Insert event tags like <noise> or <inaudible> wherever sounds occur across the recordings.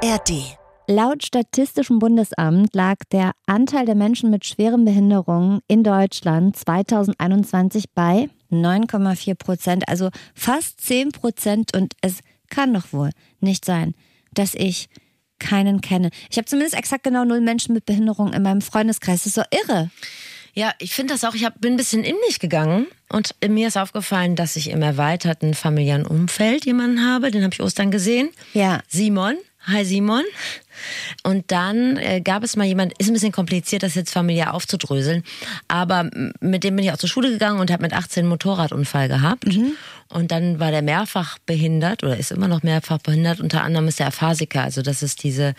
ARD. Laut Statistischem Bundesamt lag der Anteil der Menschen mit schweren Behinderungen in Deutschland 2021 bei 9,4 Prozent, also fast 10 Prozent. Und es kann doch wohl nicht sein, dass ich keinen kenne. Ich habe zumindest exakt genau null Menschen mit Behinderung in meinem Freundeskreis. Das ist so irre. Ja, ich finde das auch. Ich hab, bin ein bisschen in mich gegangen und mir ist aufgefallen, dass ich im erweiterten familiären Umfeld jemanden habe. Den habe ich Ostern gesehen. Ja. Simon. Hi Simon. Und dann äh, gab es mal jemand, ist ein bisschen kompliziert, das jetzt familiär aufzudröseln, aber mit dem bin ich auch zur Schule gegangen und habe mit 18 einen Motorradunfall gehabt. Mhm. Und dann war der mehrfach behindert oder ist immer noch mehrfach behindert. Unter anderem ist er Aphasiker, also das ist diese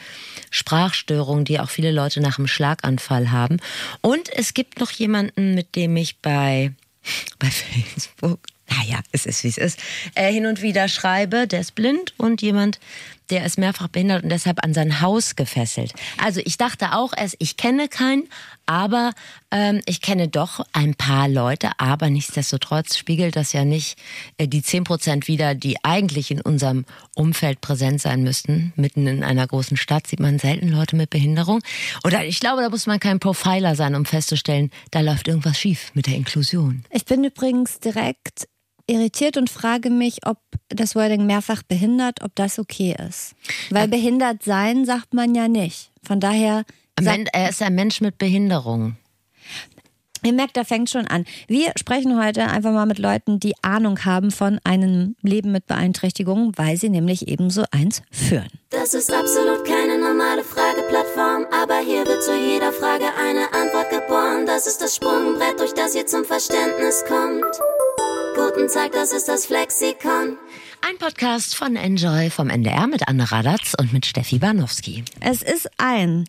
Sprachstörung, die auch viele Leute nach einem Schlaganfall haben. Und es gibt noch jemanden, mit dem ich bei, <laughs> bei Facebook naja, es ist wie es ist, äh, hin und wieder schreibe, der ist blind und jemand, der ist mehrfach behindert und deshalb an sein Haus gefesselt. Also ich dachte auch erst, ich kenne keinen, aber ähm, ich kenne doch ein paar Leute, aber nichtsdestotrotz spiegelt das ja nicht äh, die zehn Prozent wider, die eigentlich in unserem Umfeld präsent sein müssten. Mitten in einer großen Stadt sieht man selten Leute mit Behinderung. Oder ich glaube, da muss man kein Profiler sein, um festzustellen, da läuft irgendwas schief mit der Inklusion. Ich bin übrigens direkt irritiert und frage mich, ob das Wording mehrfach behindert, ob das okay ist. Weil behindert sein sagt man ja nicht. Von daher. Er ist ein Mensch mit Behinderung. Ihr merkt, da fängt schon an. Wir sprechen heute einfach mal mit Leuten, die Ahnung haben von einem Leben mit Beeinträchtigungen, weil sie nämlich ebenso eins führen. Das ist absolut keine normale Frageplattform, aber hier wird zu jeder Frage eine Antwort geboren. Das ist das Sprungbrett, durch das ihr zum Verständnis kommt. Guten Tag, das ist das Flexikon. Ein Podcast von Enjoy vom NDR mit Anne Radatz und mit Steffi Barnowski. Es ist ein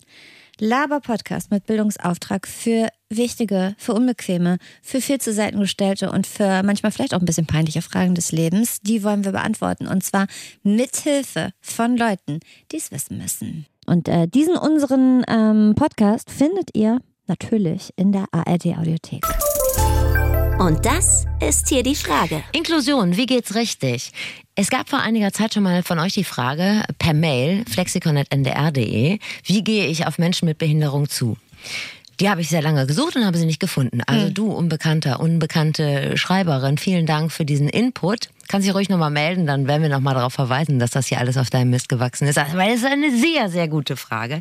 Laber-Podcast mit Bildungsauftrag für wichtige, für unbequeme, für viel zu selten gestellte und für manchmal vielleicht auch ein bisschen peinliche Fragen des Lebens. Die wollen wir beantworten und zwar mit Hilfe von Leuten, die es wissen müssen. Und äh, diesen unseren ähm, Podcast findet ihr natürlich in der ARD Audiothek. Und das ist hier die Frage. Inklusion, wie geht's richtig? Es gab vor einiger Zeit schon mal von euch die Frage per Mail flexikon.ndr.de, wie gehe ich auf Menschen mit Behinderung zu? Die habe ich sehr lange gesucht und habe sie nicht gefunden. Also hm. du, Unbekannter, unbekannte Schreiberin, vielen Dank für diesen Input. Kannst dich ruhig nochmal melden, dann werden wir nochmal darauf verweisen, dass das hier alles auf deinem Mist gewachsen ist. Weil es ist eine sehr, sehr gute Frage.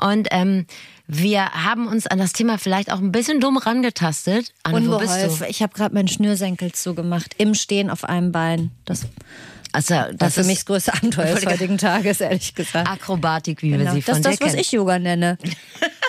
Und ähm, wir haben uns an das Thema vielleicht auch ein bisschen dumm rangetastet. Anne, Unbeholfen. Ich habe gerade meinen Schnürsenkel zugemacht, im Stehen auf einem Bein. Das also, das war für mich das größte Abenteuer des <laughs> heutigen Tages, ehrlich gesagt. Akrobatik, wie genau. wir sie von Das ist das, was ich Yoga nenne. <laughs>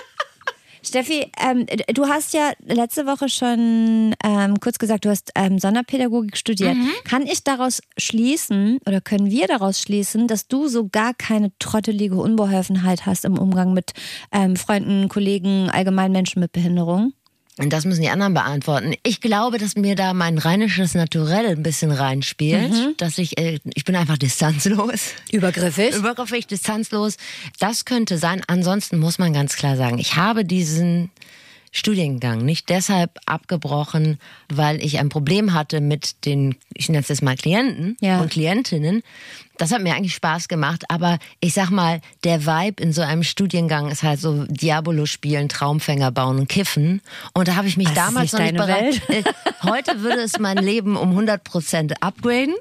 Steffi, ähm, du hast ja letzte Woche schon ähm, kurz gesagt, du hast ähm, Sonderpädagogik studiert. Mhm. Kann ich daraus schließen oder können wir daraus schließen, dass du so gar keine trottelige Unbeholfenheit hast im Umgang mit ähm, Freunden, Kollegen, allgemein Menschen mit Behinderung? Und das müssen die anderen beantworten. Ich glaube, dass mir da mein rheinisches Naturell ein bisschen reinspielt, mhm. dass ich, äh, ich bin einfach distanzlos. Übergriffig? Übergriffig, distanzlos. Das könnte sein. Ansonsten muss man ganz klar sagen, ich habe diesen Studiengang nicht deshalb abgebrochen, weil ich ein Problem hatte mit den, ich nenne es jetzt mal Klienten ja. und Klientinnen. Das hat mir eigentlich Spaß gemacht, aber ich sag mal, der Vibe in so einem Studiengang ist halt so Diabolo spielen, Traumfänger bauen und kiffen. Und da habe ich mich das damals noch nicht bereit. Welt? <laughs> Äh, heute würde es mein Leben um 100 Prozent upgraden.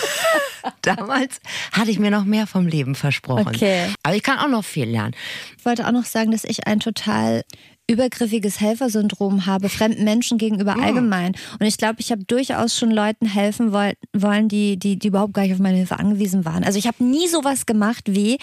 <laughs> Damals hatte ich mir noch mehr vom Leben versprochen. Okay. Aber ich kann auch noch viel lernen. Ich wollte auch noch sagen, dass ich ein total übergriffiges Helfersyndrom habe, fremden Menschen gegenüber oh. allgemein. Und ich glaube, ich habe durchaus schon Leuten helfen wollen, die, die, die überhaupt gar nicht auf meine Hilfe angewiesen waren. Also ich habe nie sowas gemacht wie,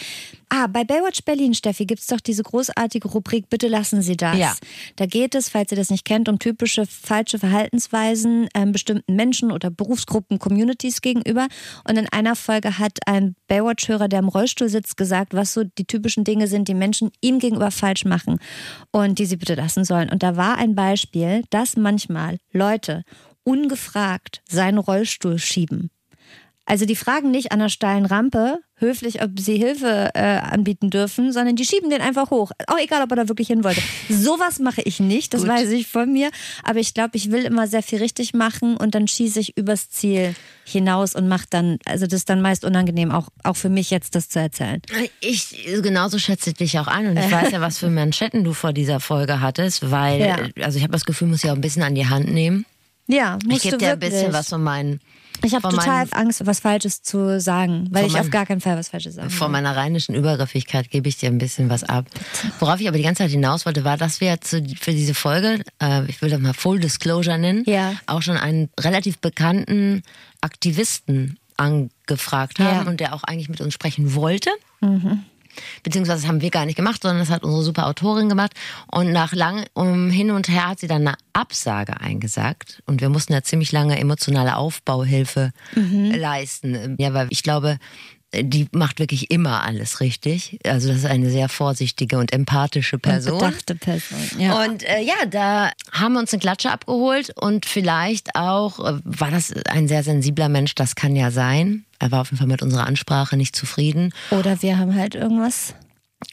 ah, bei Baywatch Berlin, Steffi, gibt es doch diese großartige Rubrik, bitte lassen Sie das. Ja. Da geht es, falls ihr das nicht kennt, um typische falsche Verhaltensweisen ähm, bestimmten Menschen oder Berufsgruppen, Communities gegenüber. Und in einer Folge hat ein Baywatch-Hörer, der im Rollstuhl sitzt, gesagt, was so die typischen Dinge sind, die Menschen ihm gegenüber falsch machen. Und die sie bitte lassen sollen. Und da war ein Beispiel, dass manchmal Leute ungefragt seinen Rollstuhl schieben. Also die fragen nicht an der steilen Rampe höflich, ob sie Hilfe äh, anbieten dürfen, sondern die schieben den einfach hoch. Auch egal, ob er da wirklich hin wollte. Sowas mache ich nicht, das Gut. weiß ich von mir. Aber ich glaube, ich will immer sehr viel richtig machen und dann schieße ich übers Ziel hinaus und mache dann, also das ist dann meist unangenehm, auch, auch für mich jetzt das zu erzählen. Ich genauso schätze ich dich auch ein und ich weiß ja, was für Manschetten du vor dieser Folge hattest, weil Ja. also ich habe das Gefühl, muss ich auch ein bisschen an die Hand nehmen. Ja, Ich musst gebe du dir ein bisschen was von meinen Ich habe total Angst, was Falsches zu sagen, weil ich meinen- auf gar keinen Fall was Falsches sagen Von will. meiner rheinischen Übergriffigkeit gebe ich dir ein bisschen was ab. Worauf ich aber die ganze Zeit hinaus wollte, war, dass wir zu, für diese Folge, äh, ich will das mal Full Disclosure nennen, Ja. auch schon einen relativ bekannten Aktivisten angefragt haben Ja. und der auch eigentlich mit uns sprechen wollte. Beziehungsweise das haben wir gar nicht gemacht, sondern das hat unsere super Autorin gemacht. Und nach langem um Hin und Her hat sie dann eine Absage eingesagt. Und wir mussten ja ziemlich lange emotionale Aufbauhilfe leisten. Ja, weil ich glaube, die macht wirklich immer alles richtig. Also das ist eine sehr vorsichtige und empathische Person. Bedachte Person. Ja. Und äh, ja, da haben wir uns eine Klatsche abgeholt und vielleicht auch äh, war das ein sehr sensibler Mensch, das kann ja sein. Er war auf jeden Fall mit unserer Ansprache nicht zufrieden. Oder wir haben halt irgendwas.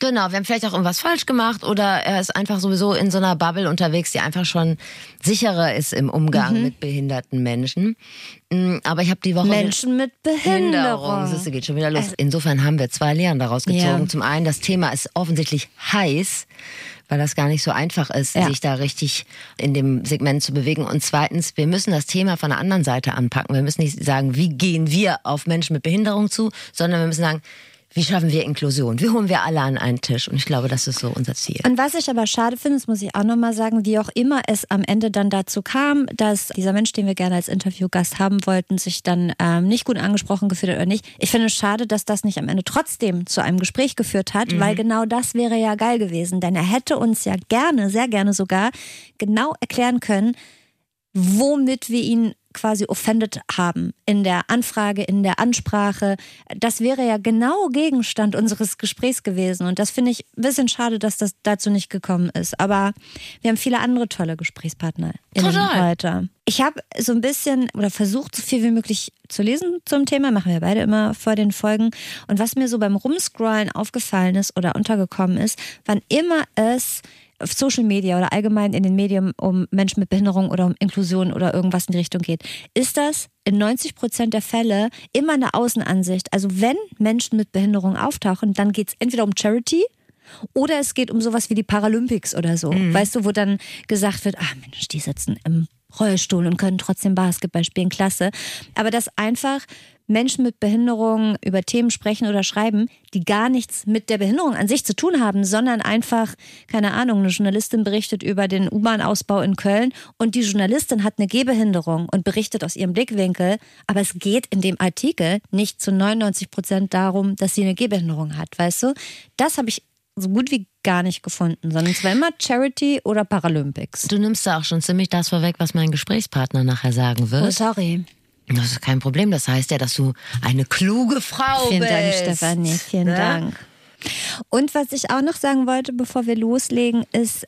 Genau, wir haben vielleicht auch irgendwas falsch gemacht oder er ist einfach sowieso in so einer Bubble unterwegs, die einfach schon sicherer ist im Umgang mit behinderten Menschen. Mm, Aber ich habe die Woche Menschen mit Behinderung. Du, geht schon wieder los. Insofern haben wir zwei Lehren daraus gezogen. Ja. Zum einen, das Thema ist offensichtlich heiß, weil das gar nicht so einfach ist, Ja. sich da richtig in dem Segment zu bewegen. Und zweitens, wir müssen das Thema von der anderen Seite anpacken. Wir müssen nicht sagen, wie gehen wir auf Menschen mit Behinderung zu, sondern wir müssen sagen, wie schaffen wir Inklusion? Wie holen wir alle an einen Tisch? Und ich glaube, das ist so unser Ziel. Und was ich aber schade finde, das muss ich auch nochmal sagen, wie auch immer es am Ende dann dazu kam, dass dieser Mensch, den wir gerne als Interviewgast haben wollten, sich dann ähm, nicht gut angesprochen gefühlt hat oder nicht. Ich finde es schade, dass das nicht am Ende trotzdem zu einem Gespräch geführt hat, weil genau das wäre ja geil gewesen. Denn er hätte uns ja gerne, sehr gerne sogar, genau erklären können, womit wir ihn quasi offended haben in der Anfrage, in der Ansprache. Das wäre ja genau Gegenstand unseres Gesprächs gewesen. Und das finde ich ein bisschen schade, dass das dazu nicht gekommen ist. Aber wir haben viele andere tolle Gesprächspartner Total. heute. Ich habe so ein bisschen oder versucht, so viel wie möglich zu lesen zum Thema. Machen wir beide immer vor den Folgen. Und was mir so beim Rumscrollen aufgefallen ist oder untergekommen ist, wann immer es auf Social Media oder allgemein in den Medien um Menschen mit Behinderung oder um Inklusion oder irgendwas in die Richtung geht, ist das in 90 Prozent der Fälle immer eine Außenansicht. Also wenn Menschen mit Behinderung auftauchen, dann geht es entweder um Charity oder es geht um sowas wie die Paralympics oder so. Weißt du, wo dann gesagt wird, ah Mensch, die sitzen im Rollstuhl und können trotzdem Basketball spielen, klasse. Aber dass einfach Menschen mit Behinderung über Themen sprechen oder schreiben, die gar nichts mit der Behinderung an sich zu tun haben, sondern einfach, keine Ahnung, eine Journalistin berichtet über den U-Bahn-Ausbau in Köln und die Journalistin hat eine Gehbehinderung und berichtet aus ihrem Blickwinkel, aber es geht in dem Artikel nicht zu 99 Prozent darum, dass sie eine Gehbehinderung hat, weißt du? Das habe ich so gut wie gar nicht gefunden, sondern es war immer Charity oder Paralympics. Du nimmst da auch schon ziemlich das vorweg, was mein Gesprächspartner nachher sagen Oh, wird. sorry. Das ist kein Problem. Das heißt ja, dass du eine kluge Frau Vielen bist. Dank, Stefanie. Vielen Ne? Dank. Und was ich auch noch sagen wollte, bevor wir loslegen, ist,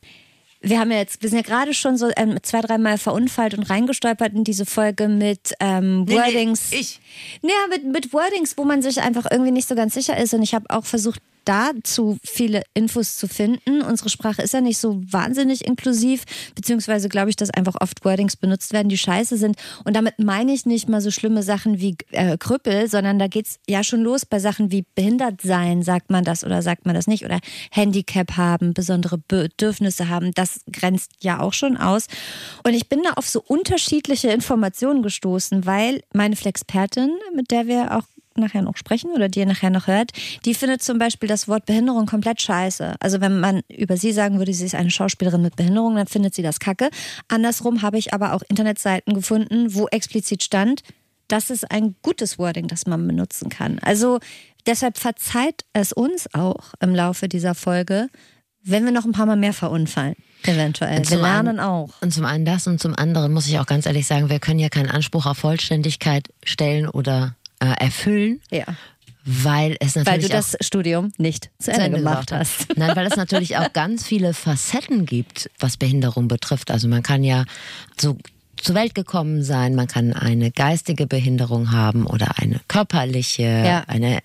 wir haben ja jetzt, wir sind ja gerade schon so ähm, zwei, dreimal verunfallt und reingestolpert in diese Folge mit ähm, nee, Wordings. ich. Naja, mit, mit Wordings, wo man sich einfach irgendwie nicht so ganz sicher ist. Und ich habe auch versucht, dazu viele Infos zu finden. Unsere Sprache ist ja nicht so wahnsinnig inklusiv, beziehungsweise glaube ich, dass einfach oft Wordings benutzt werden, die scheiße sind. Und damit meine ich nicht mal so schlimme Sachen wie äh, Krüppel, sondern da geht's ja schon los bei Sachen wie behindert sein, sagt man das oder sagt man das nicht, oder Handicap haben, besondere Bedürfnisse haben. Das grenzt ja auch schon aus. Und ich bin da auf so unterschiedliche Informationen gestoßen, weil meine Flexpertin, mit der wir auch nachher noch sprechen oder die ihr nachher noch hört, die findet zum Beispiel das Wort Behinderung komplett scheiße. Also wenn man über sie sagen würde, sie ist eine Schauspielerin mit Behinderung, dann findet sie das kacke. Andersrum habe ich aber auch Internetseiten gefunden, wo explizit stand, das ist ein gutes Wording, das man benutzen kann. Also deshalb verzeiht es uns auch im Laufe dieser Folge, wenn wir noch ein paar Mal mehr verunfallen. Eventuell. Wir lernen einen- auch. Und zum einen das und zum anderen muss ich auch ganz ehrlich sagen, wir können ja keinen Anspruch auf Vollständigkeit stellen oder äh, erfüllen, Ja. weil es Weil natürlich du das Studium nicht zu auch Ende, gemacht hast. Nein, weil es <laughs> natürlich auch ganz viele Facetten gibt, was Behinderung betrifft. Also man kann ja so zur Welt gekommen sein, man kann eine geistige Behinderung haben oder eine körperliche, ja. eine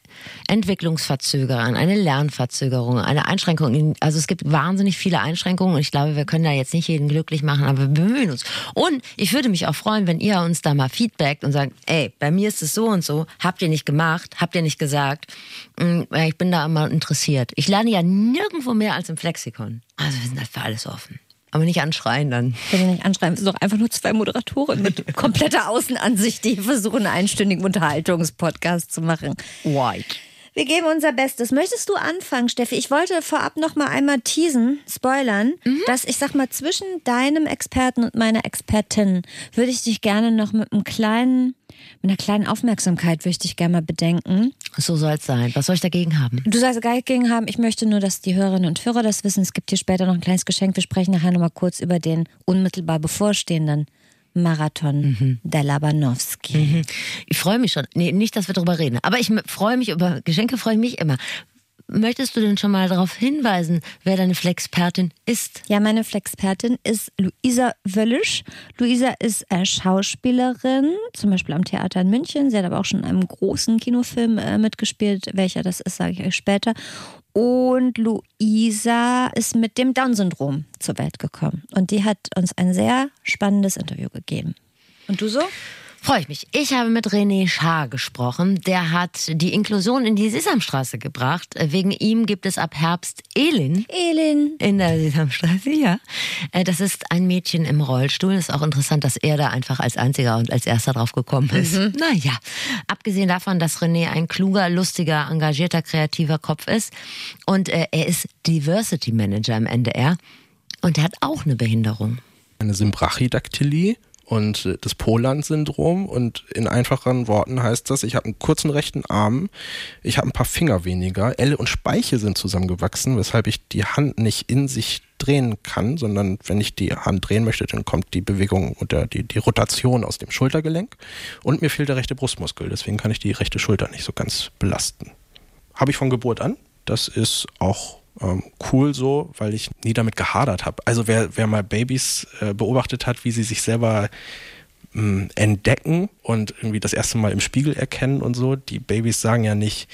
Entwicklungsverzögerung, eine Lernverzögerung, eine Einschränkung. Also es gibt wahnsinnig viele Einschränkungen und ich glaube, wir können da jetzt nicht jeden glücklich machen, aber wir bemühen uns. Und ich würde mich auch freuen, wenn ihr uns da mal feedbackt und sagt, ey, bei mir ist es so und so, habt ihr nicht gemacht, habt ihr nicht gesagt. Hm, ich bin da immer interessiert. Ich lerne ja nirgendwo mehr als im Flexikon. Also wir sind halt für alles offen. Aber nicht anschreien dann. Bitte nicht anschreien. Es sind doch einfach nur zwei Moderatoren mit <laughs> kompletter Außenansicht, die versuchen, einen einstündigen Unterhaltungspodcast zu machen. White. Wir geben unser Bestes. Möchtest du anfangen, Steffi? Ich wollte vorab noch mal einmal teasen, spoilern, mhm. dass ich sag mal zwischen deinem Experten und meiner Expertin würde ich dich gerne noch mit einem kleinen mit einer kleinen Aufmerksamkeit würde ich dich gerne mal bedenken. So soll es sein. Was soll ich dagegen haben? Du sollst gar dagegen haben. Ich möchte nur, dass die Hörerinnen und Hörer das wissen. Es gibt hier später noch ein kleines Geschenk. Wir sprechen nachher noch mal kurz über den unmittelbar bevorstehenden Marathon mhm. der Labanowski. Mhm. Ich freue mich schon. Nee, nicht, dass wir darüber reden. Aber ich freue mich über Geschenke, freue ich mich immer. Möchtest du denn schon mal darauf hinweisen, wer deine Flexpertin ist? Ja, meine Flexpertin ist Luisa Wöllisch. Luisa ist äh, Schauspielerin, zum Beispiel am Theater in München. Sie hat aber auch schon in einem großen Kinofilm äh, mitgespielt. Welcher das ist, sage ich euch später. Und Luisa ist mit dem Down-Syndrom zur Welt gekommen. Und die hat uns ein sehr spannendes Interview gegeben. Und du so? Freue ich mich. Ich habe mit René Schaar gesprochen. Der hat die Inklusion in die Sesamstraße gebracht. Wegen ihm gibt es ab Herbst Elin. Elin. In der Sesamstraße, ja. Äh, das ist ein Mädchen im Rollstuhl. Ist auch interessant, dass er da einfach als einziger und als erster drauf gekommen ist. Mhm. Naja, abgesehen davon, dass René ein kluger, lustiger, engagierter, kreativer Kopf ist. Und äh, er ist Diversity Manager im NDR. Und er hat auch eine Behinderung. Eine Symbrachydaktylie und das Poland-Syndrom. Und in einfacheren Worten heißt das, ich habe einen kurzen rechten Arm, ich habe ein paar Finger weniger, Elle und Speiche sind zusammengewachsen, weshalb ich die Hand nicht in sich drehen kann, sondern wenn ich die Hand drehen möchte, dann kommt die Bewegung oder die, die Rotation aus dem Schultergelenk. Und mir fehlt der rechte Brustmuskel, deswegen kann ich die rechte Schulter nicht so ganz belasten. Habe ich von Geburt an. Das ist auch ähm, cool so, weil ich nie damit gehadert habe. Also wer, wer mal Babys äh, beobachtet hat, wie sie sich selber mh, hm, entdecken und irgendwie das erste Mal im Spiegel erkennen und so, die Babys sagen ja nicht,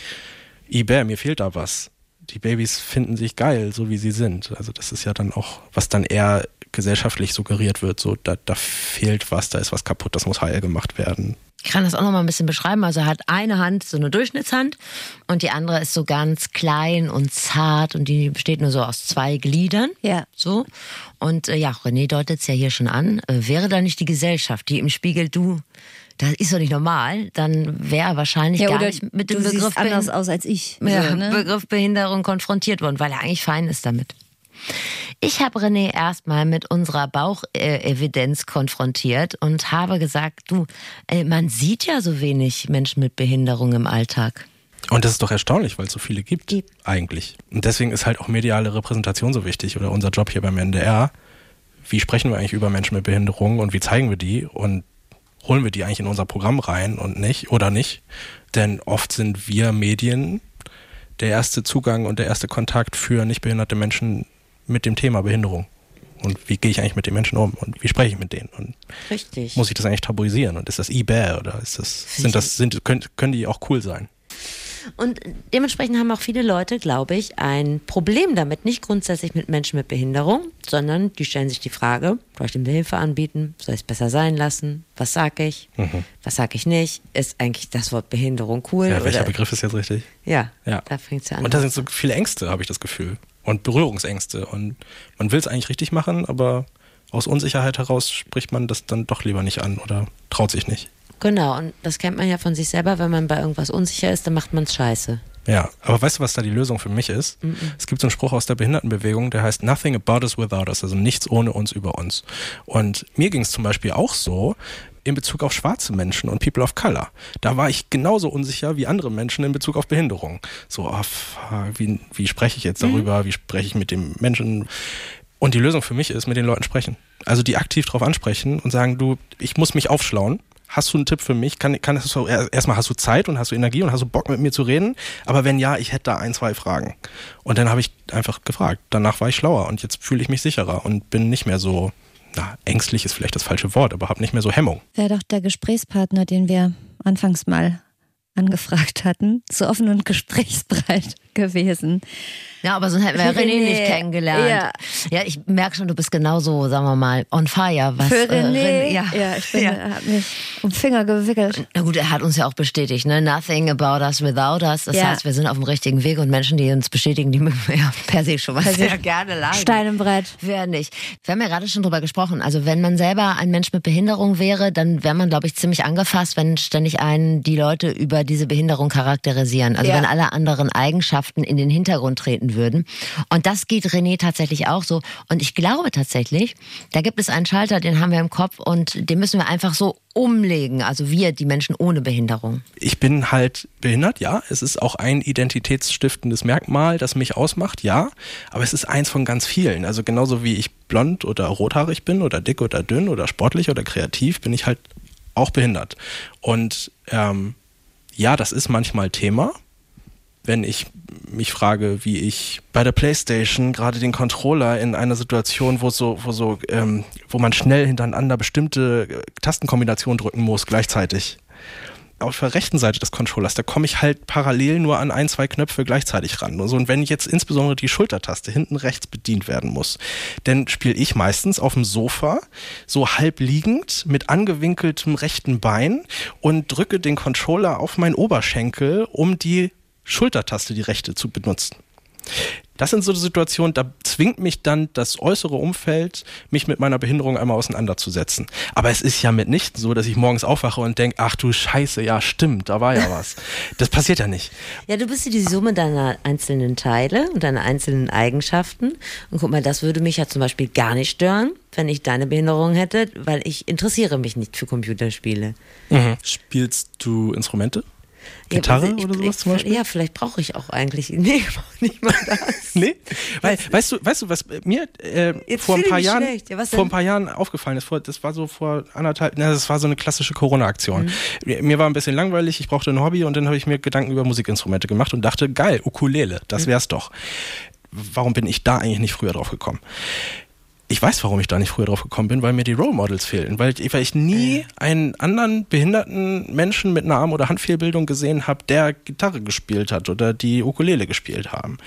Iber, mir fehlt da was. Die Babys finden sich geil, so wie sie sind. Also das ist ja dann auch, was dann eher gesellschaftlich suggeriert wird, so da, da fehlt was, da ist was kaputt, das muss heil gemacht werden. Ich kann das auch noch mal ein bisschen beschreiben. Also er hat eine Hand, so eine Durchschnittshand, und die andere ist so ganz klein und zart und die besteht nur so aus zwei Gliedern. Ja. So. Und äh, ja, René deutet es ja hier schon an. Äh, wäre da nicht die Gesellschaft, die im Spiegel du das ist doch nicht normal, dann wäre er wahrscheinlich ja, gar nicht mit dem Begriff anders aus als ich. Ja, so, ne? Begriff Behinderung konfrontiert worden, weil er eigentlich fein ist damit. Ich habe René erstmal mit unserer Bauchevidenz konfrontiert und habe gesagt, du, man sieht ja so wenig Menschen mit Behinderung im Alltag. Und das ist doch erstaunlich, weil es so viele gibt, gibt, eigentlich. Und deswegen ist halt auch mediale Repräsentation so wichtig oder unser Job hier beim NDR. Wie sprechen wir eigentlich über Menschen mit Behinderung und wie zeigen wir die und holen wir die eigentlich in unser Programm rein und nicht oder nicht? Denn oft sind wir Medien der erste Zugang und der erste Kontakt für nicht behinderte Menschen mit dem Thema Behinderung. Und wie gehe ich eigentlich mit den Menschen um und wie spreche ich mit denen? Und Richtig. Muss ich das eigentlich tabuisieren? Und ist das eBay oder ist das, sind das, sind, können, können die auch cool sein? Und dementsprechend haben auch viele Leute, glaube ich, ein Problem damit, nicht grundsätzlich mit Menschen mit Behinderung, sondern die stellen sich die Frage, soll ich dem Hilfe anbieten? Soll ich es besser sein lassen? Was sage ich? Mhm. Was sage ich nicht? Ist eigentlich das Wort Behinderung cool? Ja, welcher? Begriff ist jetzt richtig? Ja, ja. da fängt es ja an. Und da sind so viele Ängste, habe ich das Gefühl und Berührungsängste. Und man will es eigentlich richtig machen, aber aus Unsicherheit heraus spricht man das dann doch lieber nicht an oder traut sich nicht. Genau, und das kennt man ja von sich selber, wenn man bei irgendwas unsicher ist, dann macht man es scheiße. Ja, aber weißt du, was da die Lösung für mich ist? Mm -mm. Es gibt so einen Spruch aus der Behindertenbewegung, der heißt Nothing about us without us, also nichts ohne uns über uns. Und mir ging es zum Beispiel auch so, in Bezug auf schwarze Menschen und People of Color. Da war ich genauso unsicher wie andere Menschen in Bezug auf Behinderung. So, oh, wie, wie spreche ich jetzt mhm. darüber? Mhm. Wie spreche ich mit dem Menschen? Und die Lösung für mich ist, mit den Leuten sprechen. Also die aktiv darauf ansprechen und sagen, du, ich muss mich aufschlauen. Hast du einen Tipp für mich? Kann, kann das erstmal hast du Zeit und hast du Energie und hast du Bock mit mir zu reden? Aber wenn ja, ich hätte da ein, zwei Fragen. Und dann habe ich einfach gefragt. Danach war ich schlauer und jetzt fühle ich mich sicherer und bin nicht mehr so na, ängstlich ist vielleicht das falsche Wort, aber habe nicht mehr so Hemmung. Wäre doch der Gesprächspartner, den wir anfangs mal angefragt hatten, so offen und gesprächsbereit gewesen. Ja, aber sonst hätten wir René, René nicht kennengelernt. Ja. ja, ich merke schon, du bist genauso, sagen wir mal, on fire. Was, Für äh, René, äh, René ja. ja, ich bin, ja. er hat mich um Finger gewickelt. Na gut, er hat uns ja auch bestätigt, ne? Nothing about us without us. Das ja. heißt, wir sind auf dem richtigen Weg und Menschen, die uns bestätigen, die <laughs> mögen wir ja per se schon mal sehr gerne leiden. Stein im Brett. Wer nicht. Wir haben ja gerade schon drüber gesprochen. Also wenn man selber ein Mensch mit Behinderung wäre, dann wäre man, glaube ich, ziemlich angefasst, wenn ständig einen die Leute über diese Behinderung charakterisieren. Also wenn alle anderen Eigenschaften in den Hintergrund treten würden. Und das geht René tatsächlich auch so. Und ich glaube tatsächlich, da gibt es einen Schalter, den haben wir im Kopf und den müssen wir einfach so umlegen. Also wir, die Menschen ohne Behinderung. Ich bin halt behindert, ja. Es ist auch ein identitätsstiftendes Merkmal, das mich ausmacht, ja. Aber es ist eins von ganz vielen. Also genauso wie ich blond oder rothaarig bin oder dick oder dünn oder sportlich oder kreativ, bin ich halt auch behindert. Und ähm, ja, das ist manchmal Thema wenn ich mich frage, wie ich bei der PlayStation gerade den Controller in einer Situation, wo so, wo so, ähm, wo man schnell hintereinander bestimmte äh, Tastenkombinationen drücken muss gleichzeitig. Auf der rechten Seite des Controllers, da komme ich halt parallel nur an ein, zwei Knöpfe gleichzeitig ran. Und, so, und wenn jetzt insbesondere die Schultertaste hinten rechts bedient werden muss, dann spiele ich meistens auf dem Sofa so halb liegend mit angewinkeltem rechten Bein und drücke den Controller auf meinen Oberschenkel, um die Schultertaste, die rechte, zu benutzen. Das sind so Situationen, da zwingt mich dann das äußere Umfeld, mich mit meiner Behinderung einmal auseinanderzusetzen. Aber es ist ja mitnichten so, dass ich morgens aufwache und denke, ach du Scheiße, ja stimmt, da war ja <laughs> was. Das passiert ja nicht. Ja, du bist ja die Summe deiner einzelnen Teile und deiner einzelnen Eigenschaften. Und guck mal, das würde mich ja zum Beispiel gar nicht stören, wenn ich deine Behinderung hätte, weil ich interessiere mich nicht für Computerspiele. Mhm. Spielst du Instrumente? Gitarre ja, ich, oder sowas ich, zum Beispiel? Ja, vielleicht brauche ich auch eigentlich. <laughs> Nee, ich brauche nicht mal das. <laughs> nee? Weil, weißt du, weißt du, was mir äh, vor ein paar Jahren ja, vor ein paar Jahren aufgefallen ist, vor, das war so vor anderthalb, na, das war so eine klassische Corona-Aktion. Mhm. Mir war ein bisschen langweilig, ich brauchte ein Hobby und dann habe ich mir Gedanken über Musikinstrumente gemacht und dachte, geil, Ukulele, das mhm. wär's doch. Warum bin ich da eigentlich nicht früher drauf gekommen? Ich weiß, warum ich da nicht früher drauf gekommen bin, weil mir die Role Models fehlten, weil ich, weil ich nie einen anderen behinderten Menschen mit einer Arm- oder Handfehlbildung gesehen habe, der Gitarre gespielt hat oder die Ukulele gespielt haben.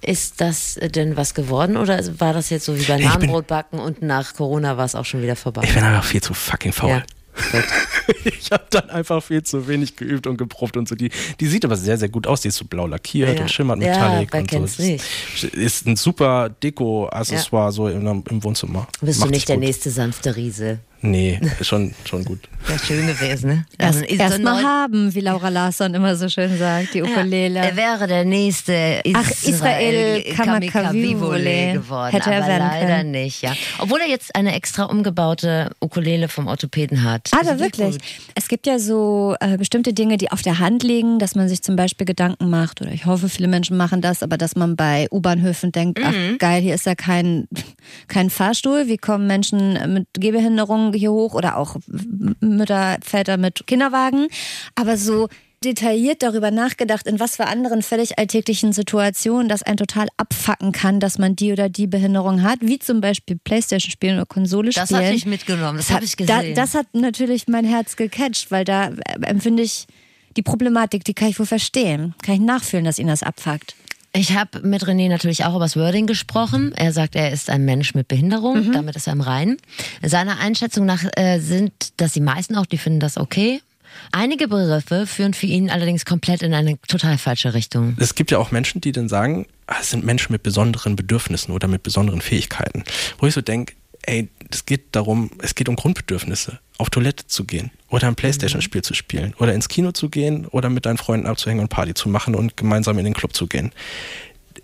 Ist das denn was geworden oder war das jetzt so wie bei Namenbrotbacken und nach Corona war es auch schon wieder vorbei? Ich bin einfach viel zu fucking faul. Ja. <laughs> ich habe dann einfach viel zu wenig geübt und geprobt und so. Die, die sieht aber sehr, sehr gut aus. Die ist so blau lackiert ja. und schimmert metallic ja, und so. Nicht. Ist ein super Deko-Accessoire ja. so im, im Wohnzimmer. Bist Macht du nicht der gut. nächste sanfte Riese? Nee, schon, schon gut. Ja, schön gewesen, ne? <laughs> Erst, also, erst mal haben, wie Laura Larsson immer so schön sagt, die Ukulele. Ja, er wäre der nächste Israel, Ach, Israel Kamikavivole geworden, Hätte er aber leider können. nicht, ja. Obwohl er jetzt eine extra umgebaute Ukulele vom Orthopäden hat. Ah, aber wirklich. Es gibt ja so äh, bestimmte Dinge, die auf der Hand liegen, dass man sich zum Beispiel Gedanken macht, oder ich hoffe, viele Menschen machen das, aber dass man bei U-Bahnhöfen denkt, mhm. ach geil, hier ist ja kein, kein Fahrstuhl, wie kommen Menschen mit Gehbehinderungen hier hoch oder auch Mütter, Väter mit Kinderwagen. Aber so detailliert darüber nachgedacht, in was für anderen völlig alltäglichen Situationen das ein total abfacken kann, dass man die oder die Behinderung hat, wie zum Beispiel Playstation spielen oder Konsole spielen. Das habe ich mitgenommen, das, das habe ich gesehen. Da, das hat natürlich mein Herz gecatcht, weil da empfinde ich die Problematik, die kann ich wohl verstehen, kann ich nachfühlen, dass ihn das abfuckt. Ich habe mit René natürlich auch über das Wording gesprochen. Er sagt, er ist ein Mensch mit Behinderung, mhm. damit ist er im Reinen. Seiner Einschätzung nach äh, sind das die meisten auch, die finden das okay. Einige Begriffe führen für ihn allerdings komplett in eine total falsche Richtung. Es gibt ja auch Menschen, die dann sagen, ah, es sind Menschen mit besonderen Bedürfnissen oder mit besonderen Fähigkeiten. Wo ich so denke, ey, es geht darum, es geht um Grundbedürfnisse. Auf Toilette zu gehen oder ein Playstation-Spiel zu spielen. Oder ins Kino zu gehen. Oder mit deinen Freunden abzuhängen und Party zu machen und gemeinsam in den Club zu gehen.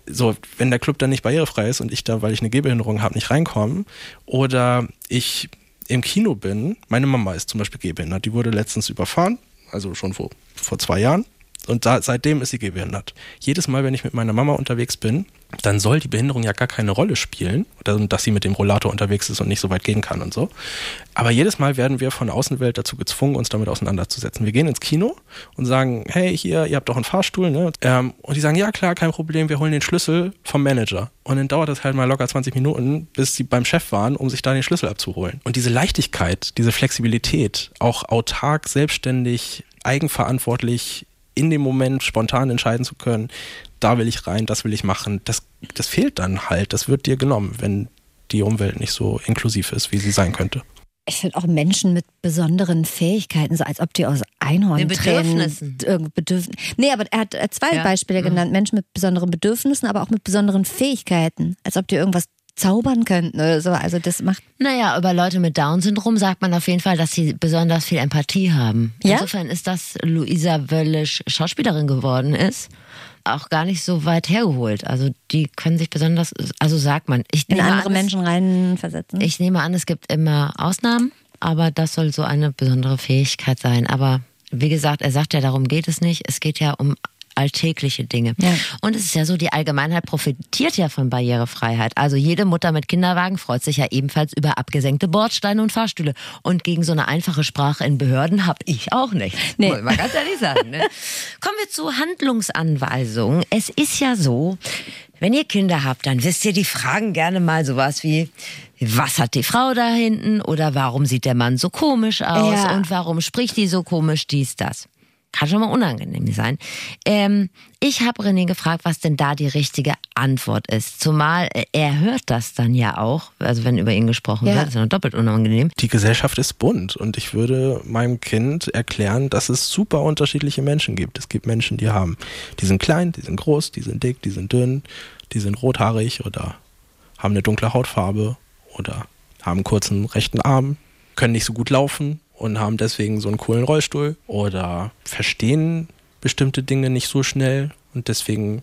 So, wenn der Club dann nicht barrierefrei ist und ich da, weil ich eine Gehbehinderung habe, nicht reinkomme. Oder ich im Kino bin, meine Mama ist zum Beispiel gehbehindert, die wurde letztens überfahren, also schon vor, vor zwei Jahren Und da, seitdem ist sie gehbehindert. Jedes Mal, wenn ich mit meiner Mama unterwegs bin, dann soll die Behinderung ja gar keine Rolle spielen, dass sie mit dem Rollator unterwegs ist und nicht so weit gehen kann und so. Aber jedes Mal werden wir von der Außenwelt dazu gezwungen, uns damit auseinanderzusetzen. Wir gehen ins Kino und sagen, hey, hier, ihr habt doch einen Fahrstuhl, ne? Ähm, und die sagen, ja klar, kein Problem, wir holen den Schlüssel vom Manager. Und dann dauert es halt mal locker 20 Minuten, bis sie beim Chef waren, um sich da den Schlüssel abzuholen. Und diese Leichtigkeit, diese Flexibilität, auch autark, selbstständig, eigenverantwortlich in dem Moment spontan entscheiden zu können, da will ich rein, das will ich machen, das, das fehlt dann halt, das wird dir genommen, wenn die Umwelt nicht so inklusiv ist, wie sie sein könnte. Ich finde auch Menschen mit besonderen Fähigkeiten, so als ob die aus Einhorntränen... Bedürfnissen. Bedürfnissen. Nee, aber er hat zwei Ja. Beispiele Mhm. genannt. Menschen mit besonderen Bedürfnissen, aber auch mit besonderen Fähigkeiten. Als ob die irgendwas zaubern könnten oder so. Also das macht... Naja, über Leute mit Down-Syndrom sagt man auf jeden Fall, dass sie besonders viel Empathie haben. Ja? Insofern ist das Luisa Wöllisch Schauspielerin geworden ist, auch gar nicht so weit hergeholt. Also die können sich besonders, also sagt man. Ich in andere an, Menschen reinversetzen. Ich nehme an, es gibt immer Ausnahmen, aber das soll so eine besondere Fähigkeit sein. Aber wie gesagt, er sagt ja, darum geht es nicht. Es geht ja um alltägliche Dinge. Ja. Und es ist ja so, die Allgemeinheit profitiert ja von Barrierefreiheit. Also jede Mutter mit Kinderwagen freut sich ja ebenfalls über abgesenkte Bordsteine und Fahrstühle. Und gegen so eine einfache Sprache in Behörden hab ich auch nicht. Nee. Ich mal ganz ehrlich sagen. Ne? <laughs> Kommen wir zu Handlungsanweisungen. Es ist ja so, wenn ihr Kinder habt, dann wisst ihr, die fragen gerne mal sowas wie, was hat die Frau da hinten? Oder warum sieht der Mann so komisch aus? Ja. Und warum spricht die so komisch? Dies, das. Kann schon mal unangenehm sein. Ähm, ich habe René gefragt, was denn da die richtige Antwort ist. Zumal äh, er hört das dann ja auch, also wenn über ihn gesprochen Ja. wird, ist ja noch doppelt unangenehm. Die Gesellschaft ist bunt und ich würde meinem Kind erklären, dass es super unterschiedliche Menschen gibt. Es gibt Menschen, die haben, die sind klein, die sind groß, die sind dick, die sind dünn, die sind rothaarig oder haben eine dunkle Hautfarbe oder haben einen kurzen rechten Arm, können nicht so gut laufen und haben deswegen so einen coolen Rollstuhl oder verstehen bestimmte Dinge nicht so schnell und deswegen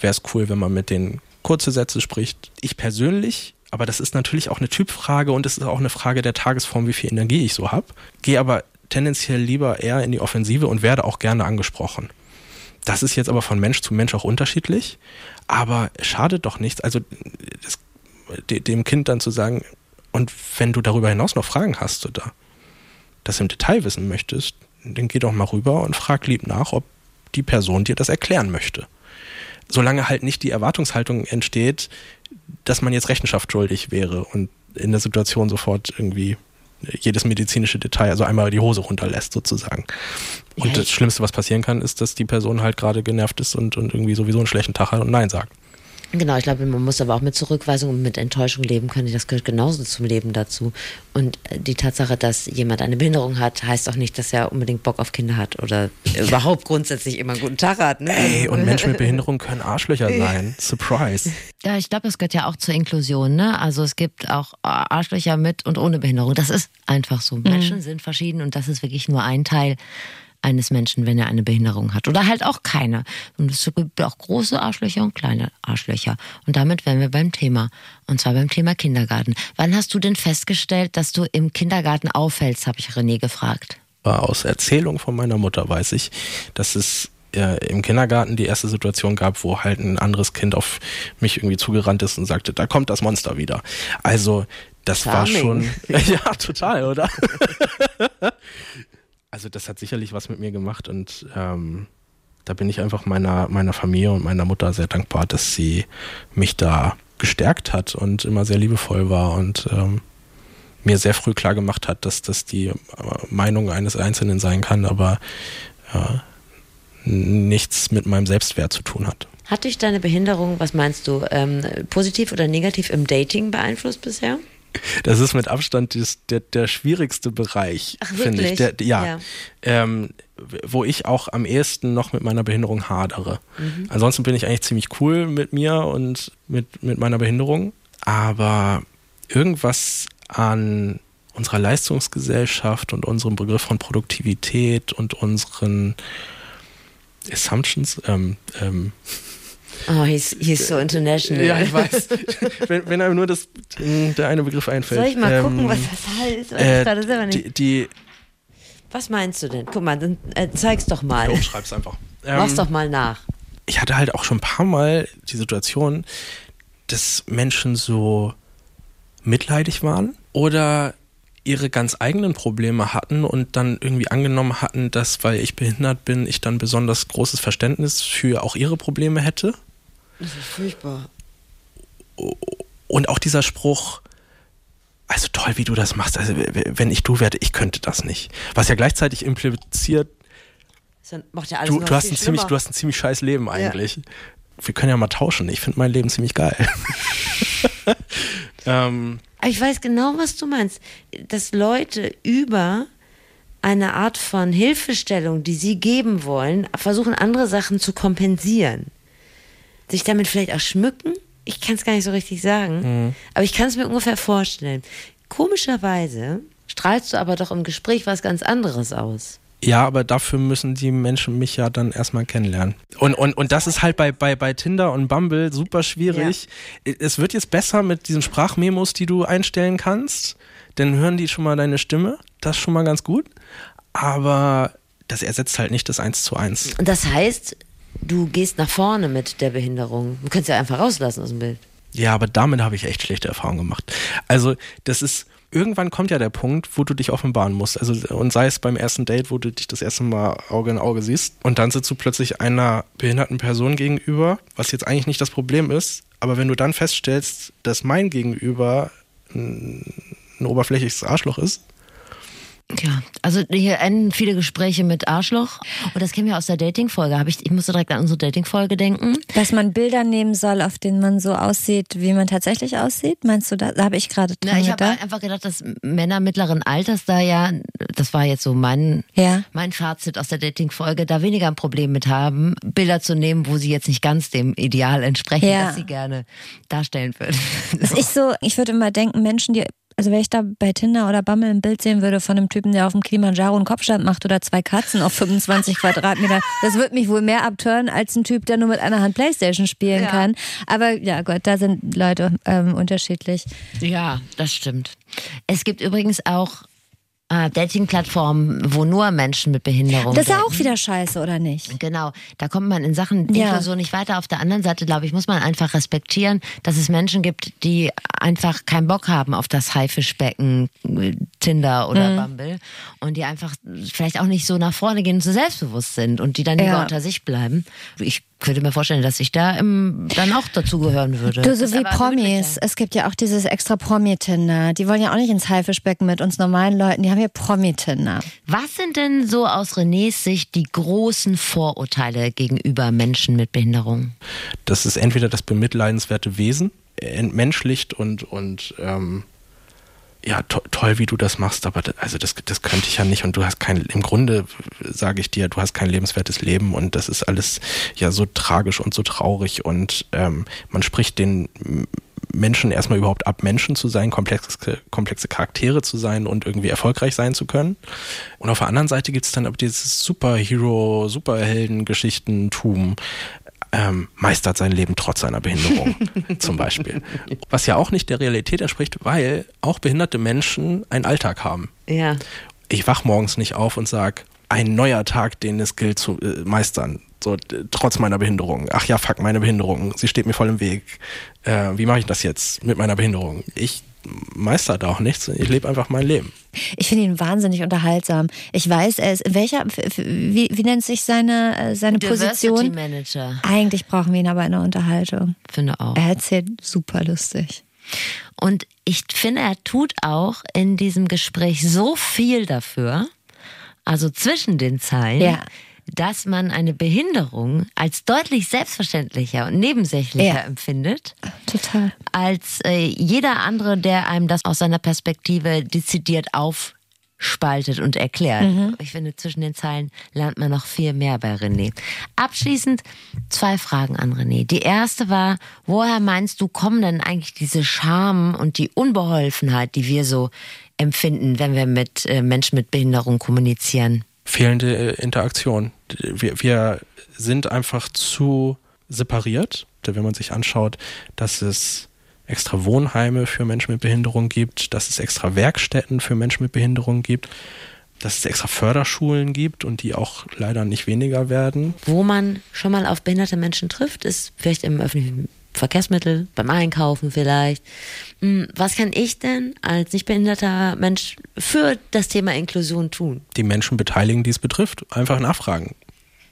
wäre es cool, wenn man mit denen kurze Sätze spricht. Ich persönlich, aber das ist natürlich auch eine Typfrage und es ist auch eine Frage der Tagesform, wie viel Energie ich so habe, gehe aber tendenziell lieber eher in die Offensive und werde auch gerne angesprochen. Das ist jetzt aber von Mensch zu Mensch auch unterschiedlich, aber schadet doch nichts. Also das, de- dem Kind dann zu sagen, und wenn du darüber hinaus noch Fragen hast oder das im Detail wissen möchtest, dann geh doch mal rüber und frag lieb nach, ob die Person dir das erklären möchte. Solange halt nicht die Erwartungshaltung entsteht, dass man jetzt Rechenschaft schuldig wäre und in der Situation sofort irgendwie jedes medizinische Detail, also einmal die Hose runterlässt sozusagen. Und Ja, das Schlimmste, was passieren kann, ist, dass die Person halt gerade genervt ist und, und irgendwie sowieso einen schlechten Tag hat und Nein sagt. Genau, ich glaube, man muss aber auch mit Zurückweisung und mit Enttäuschung leben können. Das gehört genauso zum Leben dazu. Und äh, die Tatsache, dass jemand eine Behinderung hat, heißt auch nicht, dass er unbedingt Bock auf Kinder hat oder <laughs> überhaupt grundsätzlich immer einen guten Tag hat. Ne? Ey, und Menschen mit Behinderung können Arschlöcher <laughs> sein. Surprise. Ja, ich glaube, das gehört ja auch zur Inklusion. Ne? Also es gibt auch Arschlöcher mit und ohne Behinderung. Das ist einfach so. Menschen sind verschieden und das ist wirklich nur ein Teil eines Menschen, wenn er eine Behinderung hat. Oder halt auch keine. Und es gibt auch große Arschlöcher und kleine Arschlöcher. Und damit wären wir beim Thema. Und zwar beim Thema Kindergarten. Wann hast du denn festgestellt, dass du im Kindergarten auffällst, habe ich René gefragt. Aber aus Erzählung von meiner Mutter weiß ich, dass es äh, im Kindergarten die erste Situation gab, wo halt ein anderes Kind auf mich irgendwie zugerannt ist und sagte, da kommt das Monster wieder. Also das war Charming. schon, <laughs> ja, total, oder? <laughs> also das hat sicherlich was mit mir gemacht und ähm, da bin ich einfach meiner, meiner Familie und meiner Mutter sehr dankbar, dass sie mich da gestärkt hat und immer sehr liebevoll war und ähm, mir sehr früh klar gemacht hat, dass das die äh, Meinung eines Einzelnen sein kann, aber n- nichts mit meinem Selbstwert zu tun hat. Hat dich deine Behinderung, was meinst du, ähm, positiv oder negativ im Dating beeinflusst bisher? Das ist mit Abstand des, der, der schwierigste Bereich, finde ich. Der, ja. Ja. Ähm, wo ich auch am ehesten noch mit meiner Behinderung hadere. Mhm. Ansonsten bin ich eigentlich ziemlich cool mit mir und mit, mit meiner Behinderung. Aber irgendwas an unserer Leistungsgesellschaft und unserem Begriff von Produktivität und unseren Assumptions, ähm, ähm, Oh, he's, he's so international. ja, ich weiß. <laughs> wenn, wenn einem nur das, der eine Begriff einfällt. Soll ich mal Ähm, gucken, was das heißt? Weiß Äh, gerade selber nicht. die, die Was meinst du denn? Guck mal, dann äh, zeig's doch mal. Jo, schreib's einfach. <laughs> Mach's doch mal nach. Ich hatte halt auch schon ein paar Mal die Situation, dass Menschen so mitleidig waren oder ihre ganz eigenen Probleme hatten und dann irgendwie angenommen hatten, dass, weil ich behindert bin, ich dann besonders großes Verständnis für auch ihre Probleme hätte. Das ist furchtbar. Und auch dieser Spruch, also toll, wie du das machst. Also wenn ich du werde, ich könnte das nicht. Was ja gleichzeitig impliziert, macht ja alles du, du hast ein ziemlich, du hast ein ziemlich scheiß Leben eigentlich. Ja. Wir können ja mal tauschen. Ich finde mein Leben ziemlich geil. <laughs> ähm, ich weiß genau, was du meinst. Dass Leute über eine Art von Hilfestellung, die sie geben wollen, versuchen andere Sachen zu kompensieren. Sich damit vielleicht auch schmücken ich kann es gar nicht so richtig sagen, mhm. aber ich kann es mir ungefähr vorstellen. Komischerweise strahlst du aber doch im Gespräch was ganz anderes aus. Ja, aber dafür müssen die Menschen mich ja dann erstmal kennenlernen. Und, und, und das ist halt bei, bei, bei Tinder und Bumble super schwierig. Ja. Es wird jetzt besser mit diesen Sprachmemos, die du einstellen kannst. Dann hören die schon mal deine Stimme. Das ist schon mal ganz gut. Aber das ersetzt halt nicht das Eins zu eins. Und das heißt, du gehst nach vorne mit der Behinderung. Du kannst ja einfach rauslassen aus dem Bild. Ja, aber damit habe ich echt schlechte Erfahrungen gemacht. Also, das ist, irgendwann kommt ja der Punkt, wo du dich offenbaren musst. Also, und sei es beim ersten Date, wo du dich das erste Mal Auge in Auge siehst und dann sitzt du plötzlich einer behinderten Person gegenüber, was jetzt eigentlich nicht das Problem ist. Aber wenn du dann feststellst, dass mein Gegenüber ein oberflächliches Arschloch ist, ja, also hier enden viele Gespräche mit Arschloch. Und das kennen wir aus der Dating-Folge. Ich, ich musste direkt an unsere Dating-Folge denken. Dass man Bilder nehmen soll, auf denen man so aussieht, wie man tatsächlich aussieht. Meinst du, da, da habe ich gerade dran Na, Ich habe einfach gedacht, dass Männer mittleren Alters da ja, das war jetzt so mein, ja. mein Fazit aus der Dating-Folge, da weniger ein Problem mit haben, Bilder zu nehmen, wo sie jetzt nicht ganz dem Ideal entsprechen, ja. das sie gerne darstellen würden. So. Ich so, ich würde immer denken, Menschen, die also wenn ich da bei Tinder oder Bumble ein Bild sehen würde von einem Typen, der auf dem Kilimanjaro einen Kopfstand macht oder zwei Katzen auf 25 <laughs> Quadratmeter, das würde mich wohl mehr abtören als ein Typ, der nur mit einer Hand Playstation spielen ja. kann. Aber ja Gott, da sind Leute ähm, unterschiedlich. Ja, das stimmt. Es gibt übrigens auch äh, Dating-Plattformen, wo nur Menschen mit Behinderung. Das ist ja auch wieder scheiße, oder nicht? Genau. Da kommt man in Sachen ja. Inklusion nicht weiter. Auf der anderen Seite, glaube ich, muss man einfach respektieren, dass es Menschen gibt, die einfach keinen Bock haben auf das Haifischbecken, Tinder oder mhm. Bumble und die einfach vielleicht auch nicht so nach vorne gehen und so selbstbewusst sind und die dann lieber ja. unter sich bleiben. Ich könnte mir vorstellen, dass ich da im, dann auch dazugehören würde. Du, so wie Promis. Es gibt ja auch dieses extra Promi-Tinder. Die wollen ja auch nicht ins Haifischbecken mit uns normalen Leuten. Die haben ja Promi-Tinder. Was sind denn so aus Renés Sicht die großen Vorurteile gegenüber Menschen mit Behinderung? Das ist entweder das bemitleidenswerte Wesen, entmenschlicht und, und ähm, ja, to toll, wie du das machst, aber das, also das, das könnte ich ja nicht und du hast kein, im Grunde sage ich dir, du hast kein lebenswertes Leben und das ist alles ja so tragisch und so traurig und ähm, man spricht den Menschen erstmal überhaupt ab, Menschen zu sein, komplexe, komplexe Charaktere zu sein und irgendwie erfolgreich sein zu können. Und auf der anderen Seite gibt es dann aber dieses Superhero, Superhelden-Geschichtentum, ähm, meistert sein Leben trotz seiner Behinderung <laughs> zum Beispiel. Was ja auch nicht der Realität entspricht, weil auch behinderte Menschen einen Alltag haben. Ja. Ich wach morgens nicht auf und sage, ein neuer Tag, den es gilt zu äh, meistern. So, trotz meiner Behinderung. Ach ja, fuck, meine Behinderung. Sie steht mir voll im Weg. Äh, wie mache ich das jetzt mit meiner Behinderung? Ich meister da auch nichts. Ich lebe einfach mein Leben. Ich finde ihn wahnsinnig unterhaltsam. Ich weiß, er ist, welcher, wie, wie nennt sich seine, äh, seine Diversity Position? Manager. Eigentlich brauchen wir ihn aber in der Unterhaltung. Finde auch. Er erzählt super lustig. Und ich finde, er tut auch in diesem Gespräch so viel dafür, also zwischen den Zeilen, ja dass man eine Behinderung als deutlich selbstverständlicher und nebensächlicher ja. empfindet. Total. Als äh, jeder andere, der einem das aus seiner Perspektive dezidiert aufspaltet und erklärt. Mhm. Ich finde, zwischen den Zeilen lernt man noch viel mehr bei René. Abschließend zwei Fragen an René. Die erste war, woher meinst du, kommen denn eigentlich diese Scham und die Unbeholfenheit, die wir so empfinden, wenn wir mit äh, Menschen mit Behinderung kommunizieren? Fehlende äh, Interaktion. Wir, wir sind einfach zu separiert. Wenn man sich anschaut, dass es extra Wohnheime für Menschen mit Behinderung gibt, dass es extra Werkstätten für Menschen mit Behinderung gibt. dass es extra Förderschulen gibt und die auch leider nicht weniger werden. Wo man schon mal auf behinderte Menschen trifft, ist vielleicht im öffentlichen Verkehrsmittel, beim Einkaufen vielleicht. Hm, was kann ich denn als nicht behinderter Mensch für das Thema Inklusion tun? Die Menschen beteiligen, die es betrifft, einfach nachfragen.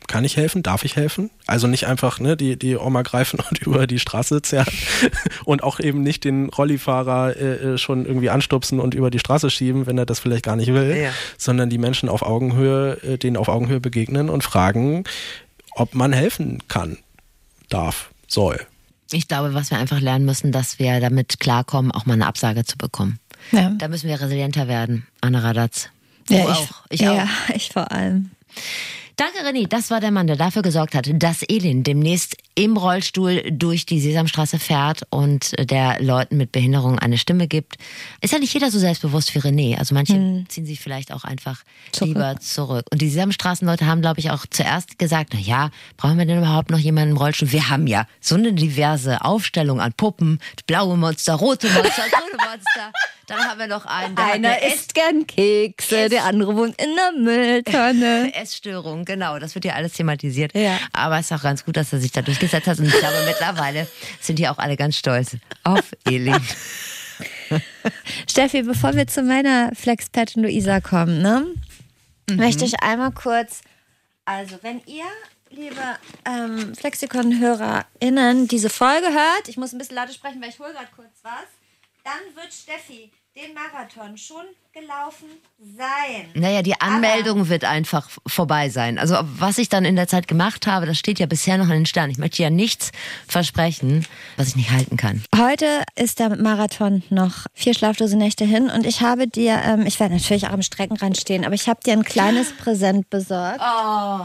Kann ich helfen? Darf ich helfen? Also nicht einfach ne, die, die Oma greifen <laughs> und über die Straße zerren <laughs> und auch eben nicht den Rollifahrer äh, äh, schon irgendwie anstupsen und über die Straße schieben, wenn er das vielleicht gar nicht will, ja. sondern die Menschen auf Augenhöhe, äh, denen auf Augenhöhe begegnen und fragen, ob man helfen kann, darf, soll. Ich glaube, was wir einfach lernen müssen, dass wir damit klarkommen, auch mal eine Absage zu bekommen. Ja. Da müssen wir resilienter werden, Anna Radatz. Ja, ich, auch. Ich ja, auch. <laughs> ich vor allem. Danke, René. Das war der Mann, der dafür gesorgt hat, dass Elin demnächst im Rollstuhl durch die Sesamstraße fährt und der Leuten mit Behinderung eine Stimme gibt. Ist ja nicht jeder so selbstbewusst wie René. Also manche hm. ziehen sich vielleicht auch einfach zurück. lieber zurück. Und die Sesamstraßenleute haben, glaube ich, auch zuerst gesagt, na ja, brauchen wir denn überhaupt noch jemanden im Rollstuhl? Wir haben ja so eine diverse Aufstellung an Puppen. Blaue Monster, rote Monster, <laughs> grüne Monster. Dann haben wir noch einen. Einer isst gern Kekse, Ess der andere wohnt in der Mülltonne. <laughs> Essstörung, genau. Das wird ja alles thematisiert. Ja. Aber es ist auch ganz gut, dass er sich da durchgesetzt hat. Und ich glaube, <laughs> mittlerweile sind die auch alle ganz stolz auf <laughs> Elin. Steffi, bevor wir zu meiner Flexpatin Luisa kommen, ne, mhm. möchte ich einmal kurz, also wenn ihr liebe ähm, Flexikon-HörerInnen, diese Folge hört, ich muss ein bisschen lauter sprechen, weil ich hole gerade kurz was, dann wird Steffi den Marathon schon gelaufen sein. Naja, die Anmeldung Aber wird einfach vorbei sein. Also was ich dann in der Zeit gemacht habe, das steht ja bisher noch in den Sternen. Ich möchte ja nichts versprechen, was ich nicht halten kann. Heute ist der Marathon noch vier schlaflose Nächte hin und ich habe dir, ähm, ich werde natürlich auch am Streckenrand stehen, aber ich habe dir ein kleines <laughs> Präsent besorgt. Oh.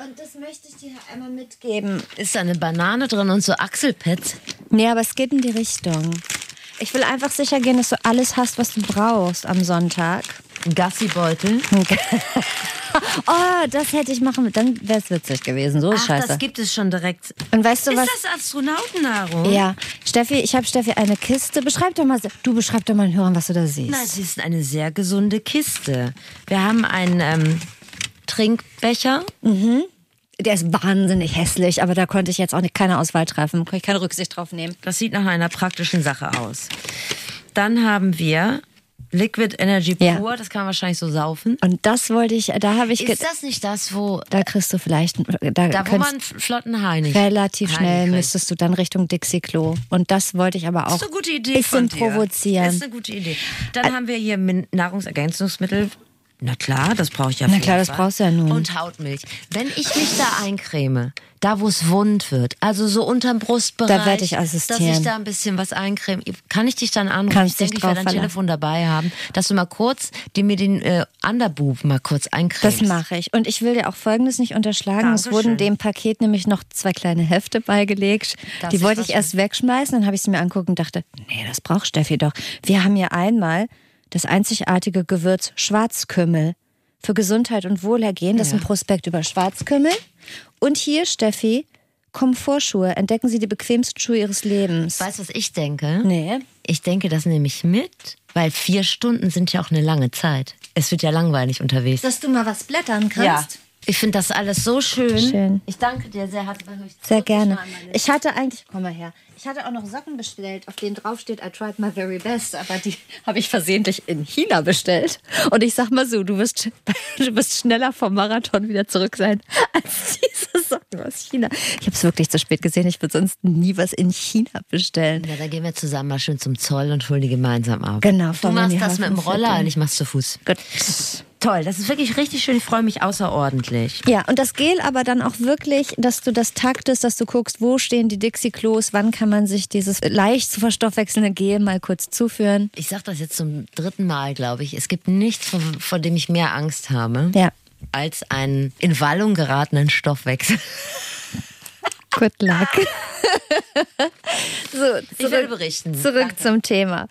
Und das möchte ich dir einmal mitgeben. Ist da eine Banane drin und so Achselpads? Nee, aber es geht in die Richtung. Ich will einfach sicher gehen, dass du alles hast, was du brauchst am Sonntag. Ein Gassibeutel. <laughs> oh, das hätte ich machen. Dann wäre es witzig gewesen. So ist Ach, scheiße. Das gibt es schon direkt. Und weißt du ist was? Ist das Astronautennahrung? Ja. Steffi, ich habe Steffi eine Kiste. Beschreib doch mal, du beschreib doch mal den Hörern, was du da siehst. Na, es ist eine sehr gesunde Kiste. Wir haben einen ähm, Trinkbecher. Mhm. Der ist wahnsinnig hässlich, aber da konnte ich jetzt auch nicht, keine Auswahl treffen. Konnte ich keine Rücksicht drauf nehmen. Das sieht nach einer praktischen Sache aus. Dann haben wir Liquid Energy Pure, ja. das kann man wahrscheinlich so saufen. Und das wollte ich, da habe ich. Ist das nicht das, wo. Da kriegst du vielleicht. Da, da wo man flotten Heinig. Relativ schnell Heinig müsstest du dann Richtung Dixie-Klo. Und das wollte ich aber auch. Ist eine gute Idee. Bisschen provozieren. Das ist eine gute Idee. Dann Ä haben wir hier Nahrungsergänzungsmittel na klar, das brauche ich ja. Na klar, das brauchst du ja nun. Und Hautmilch. Wenn ich mich da eincreme, da wo es wund wird, also so unterm Brustbereich, da werde ich assistieren. dass ich da ein bisschen was eincreme, kann ich dich dann anrufen? Kannst ich denke, ich werde ein Telefon dabei haben, dass du mal kurz, die mir den äh, Underboob mal kurz eincremst. Das mache ich. Und ich will dir auch Folgendes nicht unterschlagen. Dankeschön. Es wurden dem Paket nämlich noch zwei kleine Hefte beigelegt. Das die wollte ich erst wegschmeißen, dann habe ich sie mir angucken und dachte, nee, das braucht Steffi doch. Wir haben hier einmal das einzigartige Gewürz Schwarzkümmel für Gesundheit und Wohlergehen. Das ja. ist ein Prospekt über Schwarzkümmel. Und hier, Steffi, Komfortschuhe. Entdecken Sie die bequemsten Schuhe Ihres Lebens. Weißt du, was ich denke? Nee. Ich denke das nämlich mit, weil vier Stunden sind ja auch eine lange Zeit. Es wird ja langweilig unterwegs. Dass du mal was blättern kannst. Ja. Ich finde das alles so schön. Schön. Ich danke dir sehr herzlich. Sehr gerne. Ich hatte eigentlich, komm mal her. Ich hatte auch noch Socken bestellt, auf denen drauf steht, I tried my very best, aber die <laughs> habe ich versehentlich in China bestellt. Und ich sag mal so, du wirst, <laughs> du wirst schneller vom Marathon wieder zurück sein <laughs> als diese Socken aus China. Ich habe es wirklich zu spät gesehen. Ich würde sonst nie was in China bestellen. Ja, da gehen wir zusammen mal schön zum Zoll und holen die gemeinsam ab. Genau. Du machst das mit dem Roller und ich mach's zu Fuß. Gut. Toll, das ist wirklich richtig schön. Ich freue mich außerordentlich. Ja, und das Gel aber dann auch wirklich, dass du das taktest, dass du guckst, wo stehen die Dixie-Klos, wann kann man sich dieses leicht zu verstoffwechselnde Gel mal kurz zuführen. Ich sage das jetzt zum dritten Mal, glaube ich. Es gibt nichts, vor, vor dem ich mehr Angst habe, ja. als einen in Wallung geratenen Stoffwechsel. Good luck. so, zurück, ich will berichten. Zurück Danke. zum Thema.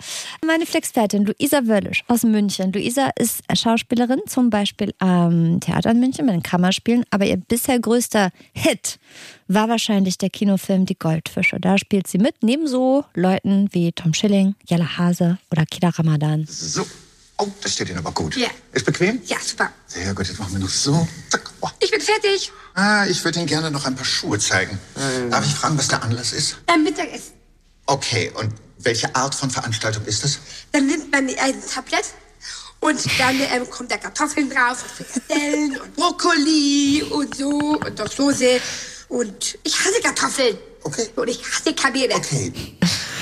Meine Flexpertin Luisa Wöllisch aus München. Luisa ist Schauspielerin, zum Beispiel am Theater in München mit den Kammerspielen. Aber ihr bisher größter Hit war wahrscheinlich der Kinofilm Die Goldfische. Da spielt sie mit, neben so Leuten wie Tom Schilling, Jella Hase oder Kida Ramadan. So. Oh, das steht Ihnen aber gut. Ja. Ist bequem? Ja, super. Sehr gut, jetzt machen wir noch so. Zack. Oh. Ich bin fertig. Ah, ich würde Ihnen gerne noch ein paar Schuhe zeigen. Darf ich fragen, was der Anlass ist? Beim Mittagessen. Okay, und welche Art von Veranstaltung ist es? Dann nimmt man ein Tablett und dann ähm, kommt da Kartoffeln drauf und Frikadellen und Brokkoli und so und noch Soße. Und ich hasse Kartoffeln. Okay. Und ich hasse Kamele. Okay.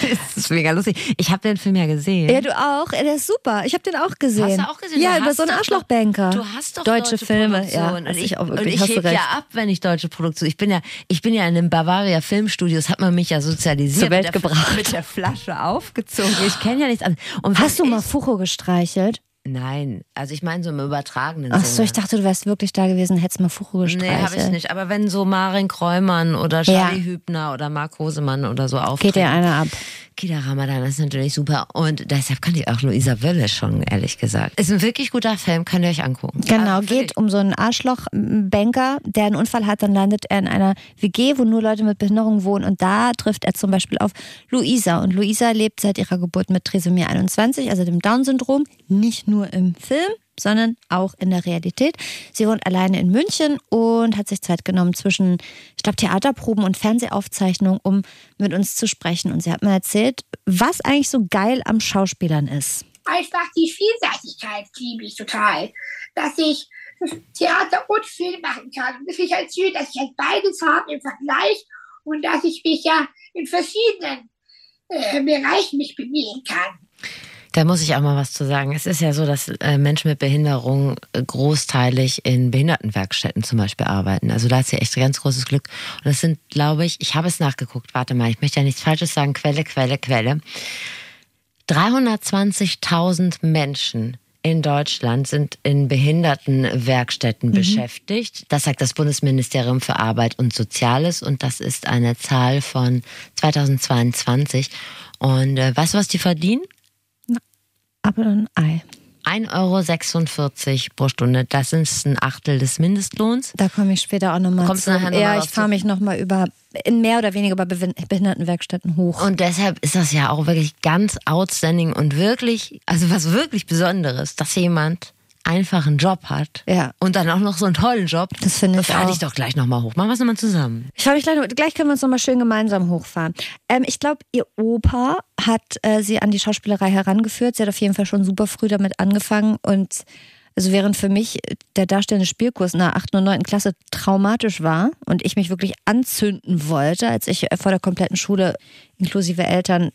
<laughs> Das ist mega lustig. Ich habe den Film ja gesehen. Ja, du auch. Der ist super. Ich habe den auch gesehen. Hast du auch gesehen? Ja, Du über so einen Arschlochbanker. Du hast doch deutsche, Filme. Produktion. Ja, und das ich, auch und wirklich, ich hast du heb ja ab, wenn ich deutsche Produktion. Ich bin ja, ich bin ja in den Bavaria Filmstudios, hat man mich ja sozialisiert. Zur Welt mit der, gebracht. Mit der Flasche aufgezogen. Ich kenne ja nichts anderes. Und Hast du mal ich, Fucho gestreichelt? Nein, also ich meine so im übertragenen Ach Sinne. so, ich dachte, du wärst wirklich da gewesen, hättest mal Fucho gestreichelt. Nee, habe ich nicht. Aber wenn so Marin Kräumann oder Ja. Charlie Hübner oder Marc Hosemann oder so auftreten. Geht dir einer ab. Kida Ramadan ist natürlich super. Und deshalb kannte ich auch Luisa Wölle schon, ehrlich gesagt. Ist ein wirklich guter Film, könnt ihr euch angucken. Genau, Also geht um so einen Arschlochbanker, der einen Unfall hat, dann landet er in einer WG, wo nur Leute mit Behinderung wohnen und da trifft er zum Beispiel auf Luisa und Luisa lebt seit ihrer Geburt mit Trisomie 21, also dem Down-Syndrom, nicht nur im Film, sondern auch in der Realität. Sie wohnt alleine in München und hat sich Zeit genommen zwischen, ich glaube, Theaterproben und Fernsehaufzeichnungen, um mit uns zu sprechen. Und sie hat mir erzählt, was eigentlich so geil am Schauspielern ist. Einfach die Vielseitigkeit liebe ich total. Dass ich Theater und Film machen kann. Und das finde ich halt schön, dass ich halt beides habe im Vergleich und dass ich mich ja in verschiedenen äh, Bereichen mich bewegen kann. Da muss ich auch mal was zu sagen. Es ist ja so, dass äh, Menschen mit Behinderung großteilig in Behindertenwerkstätten zum Beispiel arbeiten. Also da hat sie echt ganz großes Glück. Und das sind, glaube ich, ich habe es nachgeguckt, warte mal, ich möchte ja nichts Falsches sagen, Quelle, Quelle, Quelle. 320.000 Menschen in Deutschland sind in Behindertenwerkstätten beschäftigt. Das sagt das Bundesministerium für Arbeit und Soziales und das ist eine Zahl von 2022. Und äh, weißt du, was die verdienen? Aber ein Ei. 1,46 Euro pro Stunde. Das ist ein Achtel des Mindestlohns. Da komme ich später auch nochmal Kommst zu. du nachher noch ja, ich fahre mich nochmal über, in mehr oder weniger über Behindertenwerkstätten hoch. Und deshalb ist das ja auch wirklich ganz outstanding und wirklich, also was wirklich Besonderes, dass jemand einfach einen Job hat. Ja. Und dann auch noch so einen tollen Job. Das finde ich Fahr dich doch gleich nochmal hoch. Machen wir es nochmal zusammen. Ich mich gleich, gleich können wir uns nochmal schön gemeinsam hochfahren. Ähm, ich glaube, ihr Opa hat äh, sie an die Schauspielerei herangeführt. Sie hat auf jeden Fall schon super früh damit angefangen und also während für mich der darstellende Spielkurs in der 8. und 9. Klasse traumatisch war und ich mich wirklich anzünden wollte, als ich vor der kompletten Schule inklusive Eltern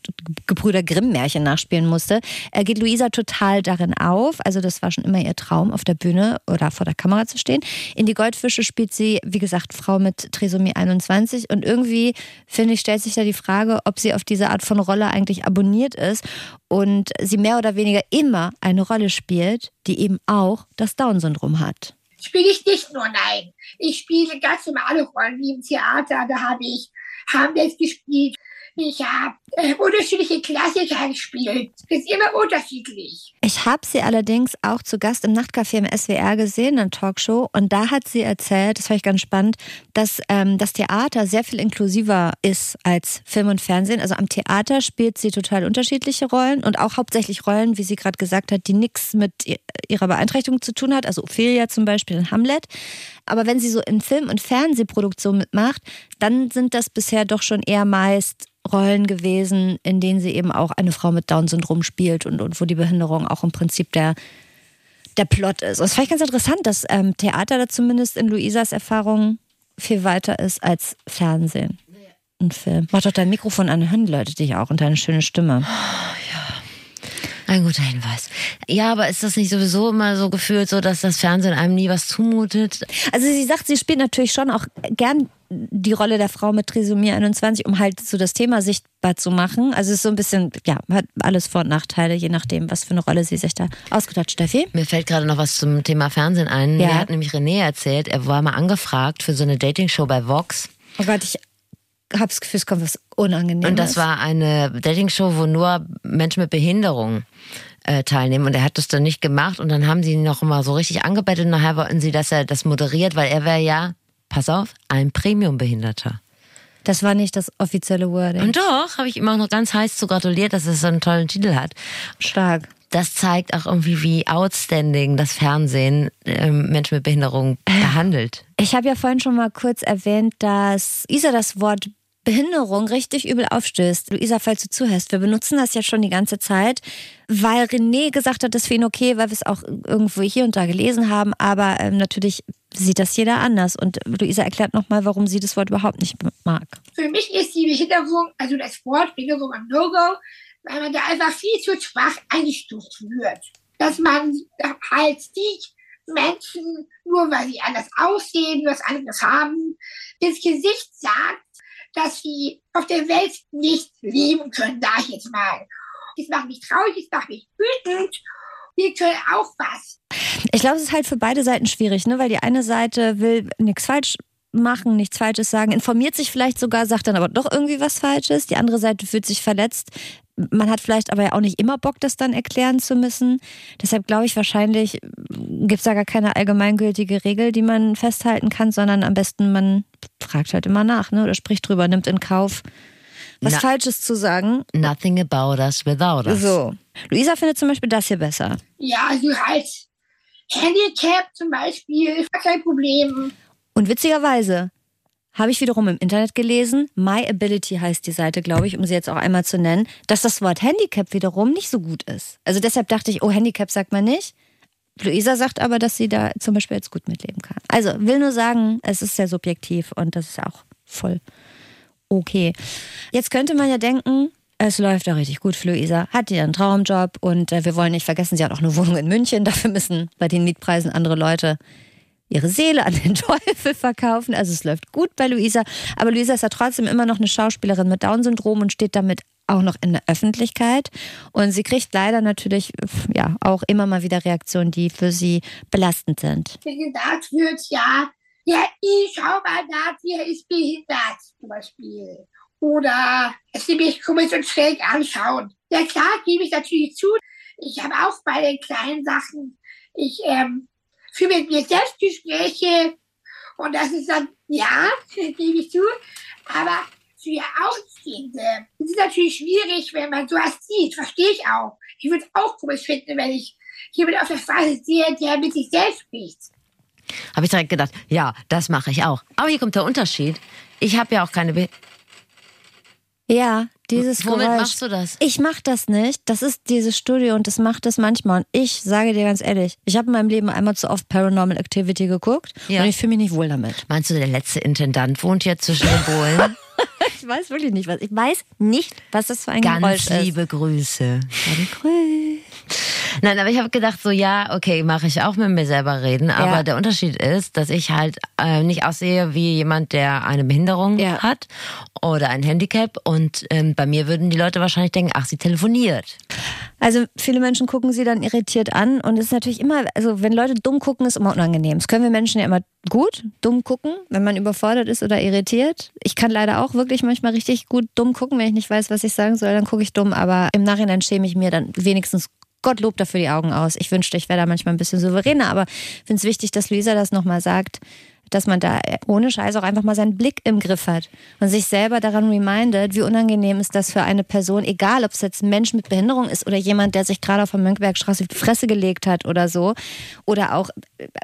Gebrüder Grimm Märchen nachspielen musste, äh, geht Luisa total darin auf. Also das war schon immer ihr Traum, auf der Bühne oder vor der Kamera zu stehen. In die Goldfische spielt sie, wie gesagt, Frau mit Trisomie 21 und irgendwie, finde ich, stellt sich da die Frage, ob sie auf diese Art von Rolle eigentlich abonniert ist und sie mehr oder weniger immer eine Rolle spielt, die eben auch das Down-Syndrom hat. Spiele ich nicht nur, nein. Ich spiele ganz normale Rollen wie im Theater. Da habe ich Hamlet gespielt. Ich habe äh, unterschiedliche Klassiker gespielt. Das ist immer unterschiedlich. Ich habe sie allerdings auch zu Gast im Nachtcafé im SWR gesehen, in Talkshow. Und da hat sie erzählt, das fand ich ganz spannend, dass ähm, das Theater sehr viel inklusiver ist als Film und Fernsehen. Also am Theater spielt sie total unterschiedliche Rollen und auch hauptsächlich Rollen, wie sie gerade gesagt hat, die nichts mit ihrer Beeinträchtigung zu tun hat. Also Ophelia zum Beispiel in Hamlet. Aber wenn sie so in Film- und Fernsehproduktion mitmacht, dann sind das bisher doch schon eher meist Rollen gewesen, in denen sie eben auch eine Frau mit Down-Syndrom spielt und, und wo die Behinderung auch im Prinzip der, der Plot ist. Und das fand ich ganz interessant, dass ähm, Theater da zumindest in Luisas Erfahrung viel weiter ist als Fernsehen und Film. Mach doch dein Mikrofon an, hören Leute dich auch und deine schöne Stimme. Ein guter Hinweis. Ja, aber ist das nicht sowieso immer so gefühlt, so dass das Fernsehen einem nie was zumutet? Also sie sagt, sie spielt natürlich schon auch gern die Rolle der Frau mit Trisomie 21, um halt so das Thema sichtbar zu machen. Also es ist so ein bisschen, ja, hat alles Vor- und Nachteile, je nachdem, was für eine Rolle sie sich da ausgedacht hat. Steffi? Mir fällt gerade noch was zum Thema Fernsehen ein. Ja. Mir hat nämlich René erzählt, er war mal angefragt für so eine Dating-Show bei Vox. Oh Gott, ich habe das Gefühl, es kommt was Unangenehmes. Und das war eine Dating-Show, wo nur Menschen mit Behinderung äh, teilnehmen. Und er hat das dann nicht gemacht. Und dann haben sie ihn noch mal so richtig angebettelt. Und nachher wollten sie, dass er das moderiert, weil er wäre ja, pass auf, ein Premium-Behinderter. Das war nicht das offizielle Wording. Und doch, habe ich ihm auch noch ganz heiß zu gratuliert, dass er so einen tollen Titel hat. Stark. das zeigt auch irgendwie, wie outstanding das Fernsehen ähm, Menschen mit Behinderung behandelt. Ich habe ja vorhin schon mal kurz erwähnt, dass Isa das Wort Behinderung richtig übel aufstößt. Luisa, falls du zuhörst, wir benutzen das ja schon die ganze Zeit, weil René gesagt hat, das für ihn okay, weil wir es auch irgendwo hier und da gelesen haben, aber ähm, natürlich sieht das jeder anders. Und Luisa erklärt nochmal, warum sie das Wort überhaupt nicht mag. Für mich ist die Behinderung, also das Wort Behinderung ein No-Go, weil man da einfach viel zu schwach eingestuft wird. Dass man halt nicht Menschen, nur weil sie anders aussehen, was anderes haben, ins Gesicht sagt, dass sie auf der Welt nicht leben können, sag ich jetzt mal. Das macht mich traurig, das macht mich wütend. Wir können auch was. Ich glaube, es ist halt für beide Seiten schwierig, ne? weil die eine Seite will nichts falsch machen, nichts Falsches sagen, informiert sich vielleicht sogar, sagt dann aber doch irgendwie was Falsches. Die andere Seite fühlt sich verletzt. Man hat vielleicht aber ja auch nicht immer Bock, das dann erklären zu müssen. Deshalb glaube ich wahrscheinlich, gibt es da gar keine allgemeingültige Regel, die man festhalten kann, sondern am besten man fragt halt immer nach ne? oder spricht drüber, nimmt in Kauf, was Na, Falsches zu sagen. Nothing about us without us. So. Luisa findet zum Beispiel das hier besser. Ja, also halt Handicap zum Beispiel, kein Problem. Und witzigerweise habe ich wiederum im Internet gelesen, My Ability heißt die Seite, glaube ich, um sie jetzt auch einmal zu nennen, dass das Wort Handicap wiederum nicht so gut ist. Also deshalb dachte ich, oh, Handicap sagt man nicht. Luisa sagt aber, dass sie da zum Beispiel jetzt gut mitleben kann. Also will nur sagen, es ist sehr subjektiv und das ist auch voll okay. Jetzt könnte man ja denken, es läuft doch richtig gut für Luisa. Hat einen Traumjob und äh, wir wollen nicht vergessen, sie hat auch eine Wohnung in München. <laughs> Dafür müssen bei den Mietpreisen andere Leute ihre Seele an den <laughs> Teufel verkaufen. Also es läuft gut bei Luisa. Aber Luisa ist ja trotzdem immer noch eine Schauspielerin mit Down-Syndrom und steht damit auch noch in der Öffentlichkeit. Und sie kriegt leider natürlich ja auch immer mal wieder Reaktionen, die für sie belastend sind. Wie gesagt wird, ja, ja, ich schau mal nach, der ist behindert zum Beispiel. Oder sie mich komisch und schräg anschauen. Ja klar, gebe ich natürlich zu. Ich habe auch bei den kleinen Sachen, ich ähm, führe mit mir Selbstgespräche und das ist dann, ja, gebe ich zu, aber für Ausstehende ist es natürlich schwierig, wenn man sowas sieht, verstehe ich auch. Ich würde es auch komisch finden, wenn ich jemand auf der Straße sehe, der mit sich selbst spricht. Habe ich direkt gedacht, ja, das mache ich auch. Aber hier kommt der Unterschied. Ich habe ja auch keine Be ja, dieses Womit Geräusch. machst du das? Ich mache das nicht. Das ist dieses Studio und das macht das manchmal. Und ich sage dir ganz ehrlich, ich habe in meinem Leben einmal zu oft Paranormal Activity geguckt ja. und ich fühle mich nicht wohl damit. Meinst du, der letzte Intendant wohnt hier zwischen den Bohlen? <laughs> ich weiß wirklich nicht, was. Ich weiß nicht, was das für ein Ganz Geräusch ist. Ganz liebe Grüße. Grüße. Nein, aber ich habe gedacht, so ja, okay, mache ich auch mit mir selber reden. Aber ja. der Unterschied ist, dass ich halt äh, nicht aussehe wie jemand, der eine Behinderung ja. hat oder ein Handicap. Und ähm, bei mir würden die Leute wahrscheinlich denken, ach, sie telefoniert. Also viele Menschen gucken sie dann irritiert an und es ist natürlich immer, also wenn Leute dumm gucken, ist immer unangenehm. Das können wir Menschen ja immer gut, dumm gucken, wenn man überfordert ist oder irritiert. Ich kann leider auch wirklich manchmal richtig gut dumm gucken, wenn ich nicht weiß, was ich sagen soll, dann gucke ich dumm, aber im Nachhinein schäme ich mir dann wenigstens Gottlob dafür die Augen aus. Ich wünschte, ich wäre da manchmal ein bisschen souveräner, aber ich finde es wichtig, dass Luisa das nochmal sagt, dass man da ohne Scheiß auch einfach mal seinen Blick im Griff hat und sich selber daran remindet, wie unangenehm ist das für eine Person, egal ob es jetzt ein Mensch mit Behinderung ist oder jemand, der sich gerade auf der Mönckebergstraße die Fresse gelegt hat oder so. Oder auch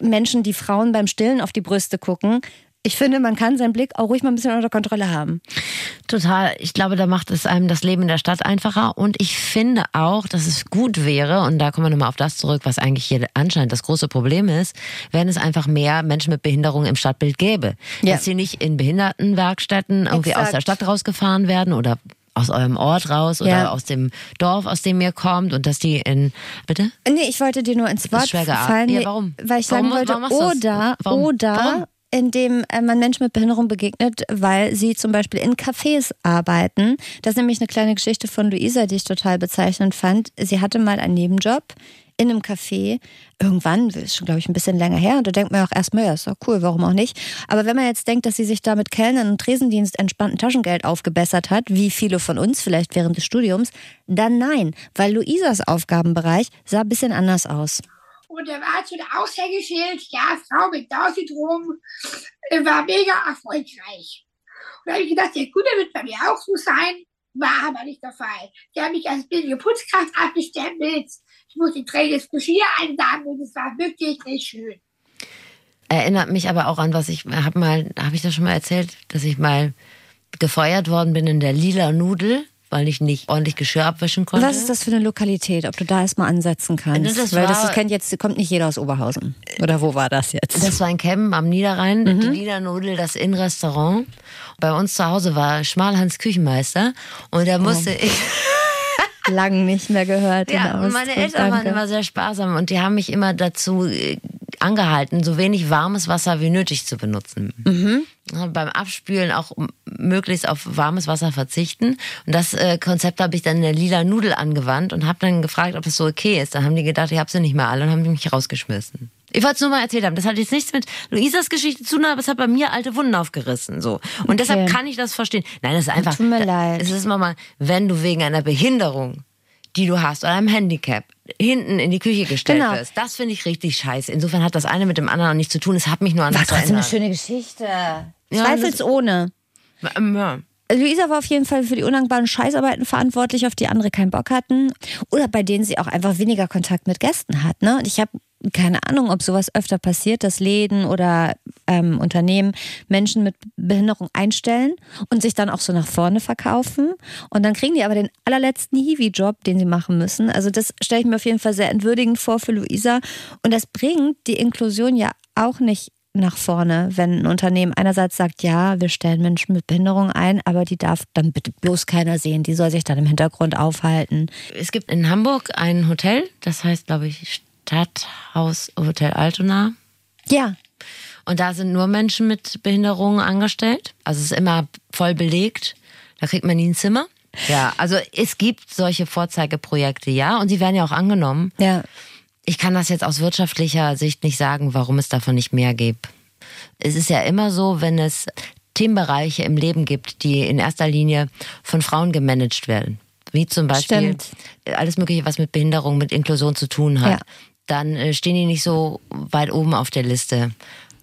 Menschen, die Frauen beim Stillen auf die Brüste gucken ich finde, man kann seinen Blick auch ruhig mal ein bisschen unter Kontrolle haben. Total. Ich glaube, da macht es einem das Leben in der Stadt einfacher. Und ich finde auch, dass es gut wäre, und da kommen wir nochmal auf das zurück, was eigentlich hier anscheinend das große Problem ist, wenn es einfach mehr Menschen mit Behinderung im Stadtbild gäbe. Ja. Dass sie nicht in Behindertenwerkstätten irgendwie Exakt. aus der Stadt rausgefahren werden oder aus eurem Ort raus oder ja. aus dem Dorf, aus dem ihr kommt und dass die in bitte? Nee, ich wollte dir nur ins Wort fallen. Ja, warum? Weil ich warum, sagen wollte, oder, warum? oder warum? In dem äh, man Menschen mit Behinderung begegnet, weil sie zum Beispiel in Cafés arbeiten. Das ist nämlich eine kleine Geschichte von Luisa, die ich total bezeichnend fand. Sie hatte mal einen Nebenjob in einem Café. Irgendwann, das ist schon, glaube ich, ein bisschen länger her. Und da denkt man auch erstmal, ja, ist doch cool, warum auch nicht. Aber wenn man jetzt denkt, dass sie sich da mit Kellnern und Tresendienst entspannten Taschengeld aufgebessert hat, wie viele von uns vielleicht während des Studiums, dann nein, weil Luisas Aufgabenbereich sah ein bisschen anders aus. Und er war zu der Aushängeschild, ja, Frau mit Down-Syndrom, war mega erfolgreich. Und da habe ich gedacht, der wird bei mir auch so sein. war aber nicht der Fall. Die haben mich als billige Putzkraft abgestempelt. Ich musste träges Geschirr einsammeln und es war wirklich nicht schön. Erinnert mich aber auch an, was ich habe mal, habe ich das schon mal erzählt, dass ich mal gefeuert worden bin in der lila Nudel, weil ich nicht ordentlich Geschirr abwischen konnte. Was ist das für eine Lokalität, ob du da erstmal ansetzen kannst? Das Weil das ist, kennt jetzt, kommt nicht jeder aus Oberhausen. Oder wo war das jetzt? Das war in Campen am Niederrhein, die Lila Nudel, das Innenrestaurant. Bei uns zu Hause war Schmalhans Küchenmeister und da musste ich. Lang nicht mehr gehört. Ja, meine Eltern waren immer sehr sparsam und die haben mich immer dazu äh, angehalten, so wenig warmes Wasser wie nötig zu benutzen. Ja, Beim Abspülen auch möglichst auf warmes Wasser verzichten. Und das äh, Konzept habe ich dann in der lila Nudel angewandt und habe dann gefragt, ob es so okay ist. Dann haben die gedacht, ich habe sie nicht mehr alle und haben mich rausgeschmissen. Ich wollte es nur mal erzählt haben. Das hat jetzt nichts mit Luisas Geschichte zu tun, aber es hat bei mir alte Wunden aufgerissen. So. Und deshalb kann ich das verstehen. Nein, das ist einfach. Tut mir leid. Es ist mal, wenn du wegen einer Behinderung, die du hast, oder einem Handicap, hinten in die Küche gestellt Genau. wirst, das finde ich richtig scheiße. Insofern hat das eine mit dem anderen auch nichts zu tun. Es hat mich nur an War das trotzdem eine schöne Geschichte. Ja, Zweifelsohne. Ja. Luisa war auf jeden Fall für die undankbaren Scheißarbeiten verantwortlich, auf die andere keinen Bock hatten. Oder bei denen sie auch einfach weniger Kontakt mit Gästen hat. Ne? Und ich habe keine Ahnung, ob sowas öfter passiert, dass Läden oder ähm, Unternehmen Menschen mit Behinderung einstellen und sich dann auch so nach vorne verkaufen. Und dann kriegen die aber den allerletzten Hiwi-Job, den sie machen müssen. Also das stelle ich mir auf jeden Fall sehr entwürdigend vor für Luisa. Und das bringt die Inklusion ja auch nicht nach vorne, wenn ein Unternehmen einerseits sagt, ja, wir stellen Menschen mit Behinderung ein, aber die darf dann bitte bloß keiner sehen, die soll sich dann im Hintergrund aufhalten. Es gibt in Hamburg ein Hotel, das heißt, glaube ich, Stadthaus Hotel Altona. Ja, Und da sind nur Menschen mit Behinderungen angestellt. Also es ist immer voll belegt. Da kriegt man nie ein Zimmer. Ja, also es gibt solche Vorzeigeprojekte, ja, und sie werden ja auch angenommen. ja. Ich kann das jetzt aus wirtschaftlicher Sicht nicht sagen, warum es davon nicht mehr gibt. Es ist ja immer so, wenn es Themenbereiche im Leben gibt, die in erster Linie von Frauen gemanagt werden, wie zum Beispiel Stimmt. alles Mögliche, was mit Behinderung, mit Inklusion zu tun hat, Ja. Dann äh, stehen die nicht so weit oben auf der Liste.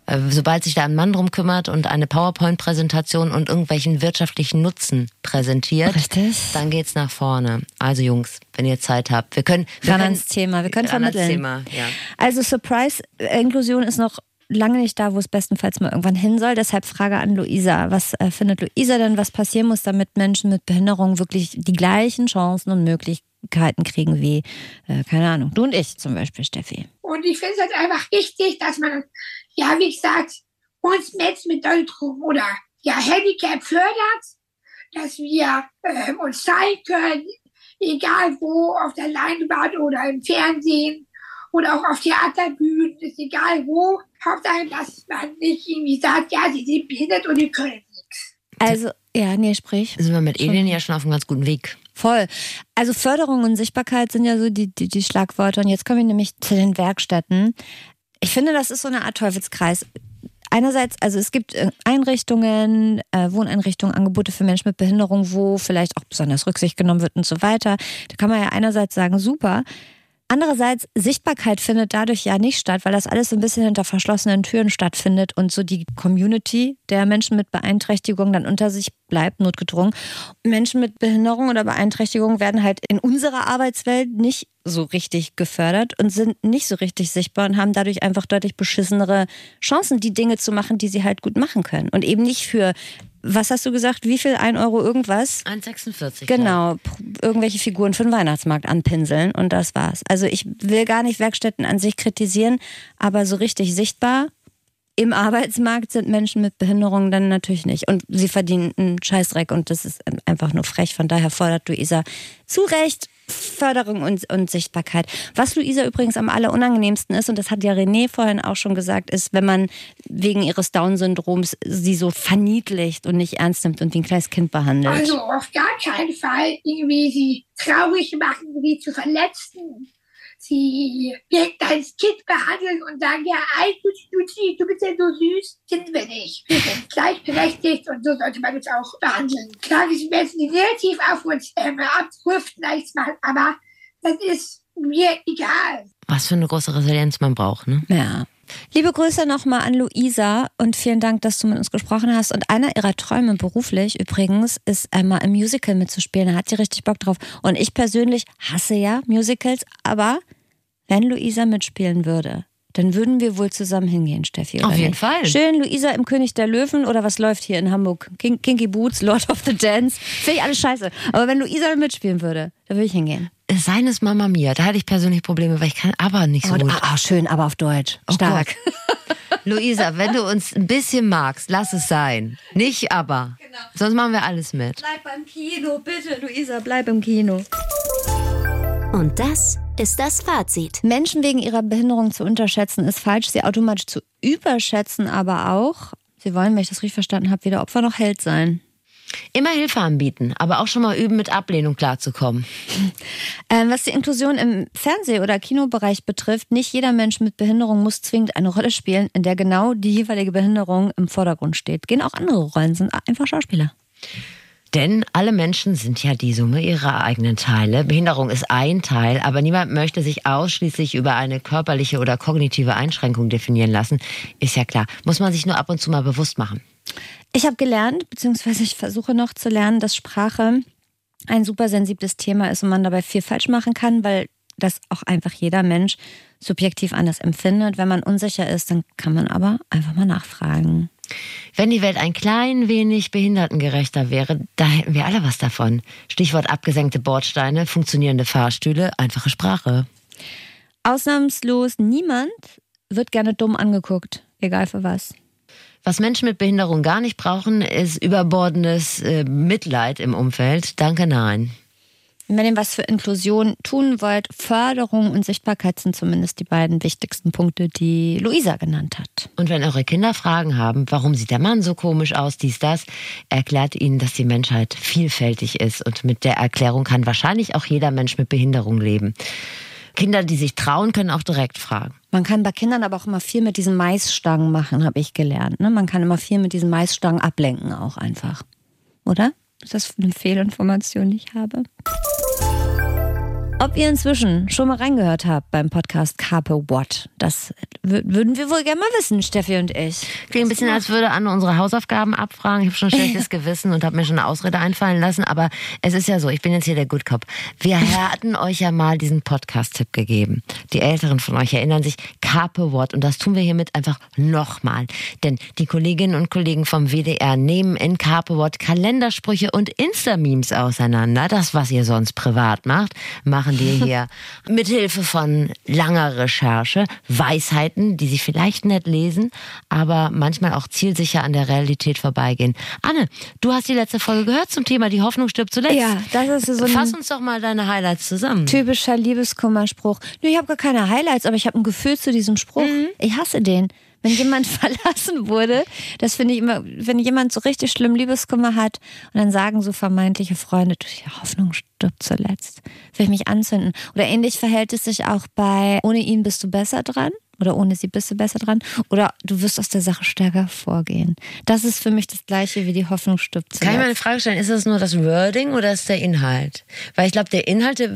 Äh, Sobald sich da ein Mann drum kümmert und eine PowerPoint-Präsentation und irgendwelchen wirtschaftlichen Nutzen präsentiert, Richtig. dann geht's nach vorne. Also Jungs, wenn ihr Zeit habt, wir können, wir Ran können ans Thema, wir können vermitteln. Thema, ja. Also Surprise-Inklusion ist noch lange nicht da, wo es bestenfalls mal irgendwann hin soll. Deshalb Frage an Luisa. Was äh, findet Luisa denn, was passieren muss, damit Menschen mit Behinderung wirklich die gleichen Chancen und Möglichkeiten kriegen wie, äh, keine Ahnung, du und ich zum Beispiel, Steffi? Und ich finde es halt einfach wichtig, dass man, ja, wie gesagt, uns Menschen mit Behinderung oder ja, Handicap fördert, dass wir ähm, uns zeigen können, egal wo, auf der Leinwand oder im Fernsehen oder auch auf Theaterbühnen, ist egal wo. Hauptsache, dass man nicht irgendwie sagt, ja, sie sind behindert und die können nichts. Also, ja, nee, sprich. sind wir mit Alien ja schon auf einem ganz guten Weg. Voll. Also Förderung und Sichtbarkeit sind ja so die, die, die Schlagworte. Und jetzt kommen wir nämlich zu den Werkstätten. Ich finde, das ist so eine Art Teufelskreis. Einerseits, also es gibt äh, Einrichtungen, äh, Wohneinrichtungen, Angebote für Menschen mit Behinderung, wo vielleicht auch besonders Rücksicht genommen wird und so weiter. Da kann man ja einerseits sagen, super. Andererseits, Sichtbarkeit findet dadurch ja nicht statt, weil das alles ein bisschen hinter verschlossenen Türen stattfindet und so die Community der Menschen mit Beeinträchtigung dann unter sich bleibt, notgedrungen. Menschen mit Behinderung oder Beeinträchtigung werden halt in unserer Arbeitswelt nicht so richtig gefördert und sind nicht so richtig sichtbar und haben dadurch einfach deutlich beschissenere Chancen, die Dinge zu machen, die sie halt gut machen können. Und eben nicht für, was hast du gesagt, wie viel? Ein Euro irgendwas? 1,46. Genau, irgendwelche Figuren für den Weihnachtsmarkt anpinseln und das war's. Also ich will gar nicht Werkstätten an sich kritisieren, aber so richtig sichtbar im Arbeitsmarkt sind Menschen mit Behinderung dann natürlich nicht. Und sie verdienen einen Scheißdreck und das ist einfach nur frech. Von daher fordert Luisa zu Recht Förderung und, und Sichtbarkeit. Was Luisa übrigens am allerunangenehmsten ist, und das hat ja René vorhin auch schon gesagt, ist, wenn man wegen ihres Down-Syndroms sie so verniedlicht und nicht ernst nimmt und wie ein kleines Kind behandelt. Also auf gar keinen Fall irgendwie sie traurig machen, sie zu verletzen. Sie direkt als Kind behandeln und sagen, ja, ei, du, du, du bist ja so süß. Sind wir nicht. Wir sind gleichberechtigt und so sollte man uns auch behandeln. Klar, es Menschen, die negativ auf uns ähm, abdriften, machen, aber das ist mir egal. Was für eine große Resilienz man braucht, ne? Ja. Liebe Grüße nochmal an Luisa und vielen Dank, dass du mit uns gesprochen hast. Und einer ihrer Träume beruflich übrigens ist einmal im Musical mitzuspielen. Da hat sie richtig Bock drauf. Und ich persönlich hasse ja Musicals, aber wenn Luisa mitspielen würde, dann würden wir wohl zusammen hingehen, Steffi. Oder Auf jeden nicht? Fall. Schön, Luisa im König der Löwen oder was läuft hier in Hamburg? King, Kinky Boots, Lord of the Dance. Finde ich alles scheiße. Aber wenn Luisa mitspielen würde, da würde ich hingehen. Seines Mama Mia, da hatte ich persönlich Probleme, weil ich kann aber nicht so Und, gut. ah, schön, aber auf Deutsch. Oh Stark. <laughs> Luisa, wenn du uns ein bisschen magst, lass es sein. Nicht aber. Sonst machen wir alles mit. Bleib beim Kino, bitte, Luisa, bleib im Kino. Und das ist das Fazit. Menschen wegen ihrer Behinderung zu unterschätzen, ist falsch. Sie automatisch zu überschätzen, aber auch, sie wollen, wenn ich das richtig verstanden habe, weder Opfer noch Held sein. Immer Hilfe anbieten, aber auch schon mal üben, mit Ablehnung klarzukommen. Ähm, was die Inklusion im Fernseh- oder Kinobereich betrifft, nicht jeder Mensch mit Behinderung muss zwingend eine Rolle spielen, in der genau die jeweilige Behinderung im Vordergrund steht. Gehen auch andere Rollen, sind einfach Schauspieler. Denn alle Menschen sind ja die Summe ihrer eigenen Teile. Behinderung ist ein Teil, aber niemand möchte sich ausschließlich über eine körperliche oder kognitive Einschränkung definieren lassen. Ist ja klar. Muss man sich nur ab und zu mal bewusst machen. Ich habe gelernt, beziehungsweise ich versuche noch zu lernen, dass Sprache ein super sensibles Thema ist und man dabei viel falsch machen kann, weil das auch einfach jeder Mensch subjektiv anders empfindet. Wenn man unsicher ist, dann kann man aber einfach mal nachfragen. Wenn die Welt ein klein wenig behindertengerechter wäre, da hätten wir alle was davon. Stichwort abgesenkte Bordsteine, funktionierende Fahrstühle, einfache Sprache. Ausnahmslos niemand wird gerne dumm angeguckt, egal für was. Was Menschen mit Behinderung gar nicht brauchen, ist überbordendes äh, Mitleid im Umfeld. Danke, nein. Wenn ihr was für Inklusion tun wollt, Förderung und Sichtbarkeit sind zumindest die beiden wichtigsten Punkte, die Luisa genannt hat. Und wenn eure Kinder Fragen haben, warum sieht der Mann so komisch aus, dies, das, erklärt ihnen, dass die Menschheit vielfältig ist. Und mit der Erklärung kann wahrscheinlich auch jeder Mensch mit Behinderung leben. Kinder, die sich trauen, können auch direkt fragen. Man kann bei Kindern aber auch immer viel mit diesen Maisstangen machen, habe ich gelernt. Ne? Man kann immer viel mit diesen Maisstangen ablenken, auch einfach. Oder? Ist das eine Fehlinformation, die ich habe? Ob ihr inzwischen schon mal reingehört habt beim Podcast Carpe What, das wür- würden wir wohl gerne mal wissen, Steffi und ich. Klingt ein bisschen, als würde Anne unsere Hausaufgaben abfragen. Ich habe schon ein schlechtes <laughs> Gewissen und habe mir schon eine Ausrede einfallen lassen. Aber es ist ja so, ich bin jetzt hier der Good Cop. Wir <laughs> hatten euch ja mal diesen Podcast-Tipp gegeben. Die Älteren von euch erinnern sich, Carpe What. Und das tun wir hiermit einfach nochmal. Denn die Kolleginnen und Kollegen vom WDR nehmen in Carpe What Kalendersprüche und Insta-Memes auseinander. Das, was ihr sonst privat macht, machen die hier <laughs> mit Hilfe von langer Recherche. Weisheiten, die sie vielleicht nicht lesen, aber manchmal auch zielsicher an der Realität vorbeigehen. Anne, du hast die letzte Folge gehört zum Thema Die Hoffnung stirbt zuletzt. Ja, das ist so ein Fass uns doch mal deine Highlights zusammen. typischer Liebeskummerspruch. Nö, ich habe gar keine Highlights, aber ich habe ein Gefühl zu diesem Spruch. Ich hasse den. Wenn jemand <laughs> verlassen wurde, das finde ich immer, wenn jemand so richtig schlimm Liebeskummer hat und dann sagen so vermeintliche Freunde, du, die Hoffnung stirbt zuletzt, will ich mich anzünden. Oder ähnlich verhält es sich auch bei ohne ihn bist du besser dran oder ohne sie bist du besser dran oder du wirst aus der Sache stärker vorgehen. Das ist für mich das gleiche wie die Hoffnung stirbt zuletzt. Kann ich mal eine Frage stellen, ist das nur das Wording oder ist der Inhalt? Weil ich glaube, der Inhalt,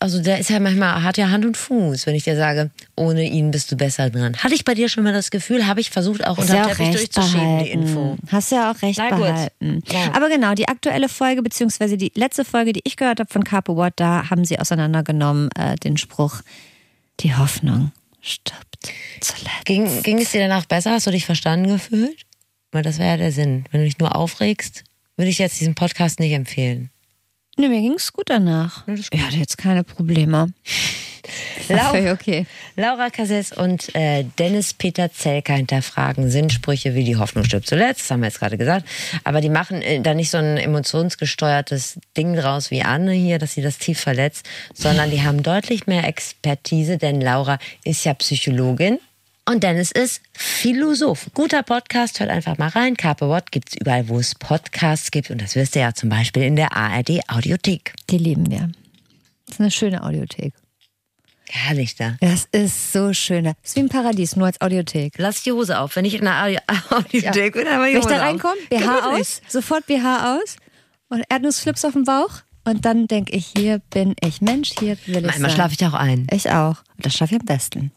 also der ist ja manchmal, hat ja Hand und Fuß, wenn ich dir sage, ohne ihn bist du besser dran. Hatte ich bei dir schon mal das Gefühl, habe ich versucht auch unter ja Teppich durchzuschieben, die. Info. Hast ja auch recht Na behalten. Ja. Aber genau, die aktuelle Folge, beziehungsweise die letzte Folge, die ich gehört habe von Capo Watt, da haben sie auseinandergenommen äh, den Spruch, die Hoffnung stirbt zuletzt. Ging, ging es dir danach besser? Hast du dich verstanden gefühlt? Weil das wäre ja der Sinn. Wenn du dich nur aufregst, würde ich jetzt diesen Podcast nicht empfehlen. Nee, mir ging es gut danach. Ja, ist Ich hatte jetzt keine Probleme. Lau- <laughs> War völlig okay. Laura Casses und äh, Dennis Peter Zelker hinterfragen Sinnsprüche wie die Hoffnung stirbt zuletzt, das haben wir jetzt gerade gesagt. Aber die machen äh, da nicht so ein emotionsgesteuertes Ding draus wie Anne hier, dass sie das tief verletzt, sondern die haben deutlich mehr Expertise, denn Laura ist ja Psychologin. Und Dennis ist Philosoph. Guter Podcast, hört einfach mal rein. Carpe What gibt's überall, wo es Podcasts gibt. Und das wirst du ja zum Beispiel in der ARD Audiothek. Die lieben wir. Das ist eine schöne Audiothek. Herrlich da. Das ist so schön. Das ist wie ein Paradies, nur als Audiothek. Lass die Hose auf. Wenn ich in der Audi- <laughs> Audiothek bin, dann mach ich Wenn ich da reinkomme, BH aus, sofort BH aus und Erdnussflips auf dem Bauch. Und dann denke ich, hier bin ich Mensch, hier will ich Manchmal sein. schlafe ich auch ein. Ich auch. Und das schaffe ich am besten.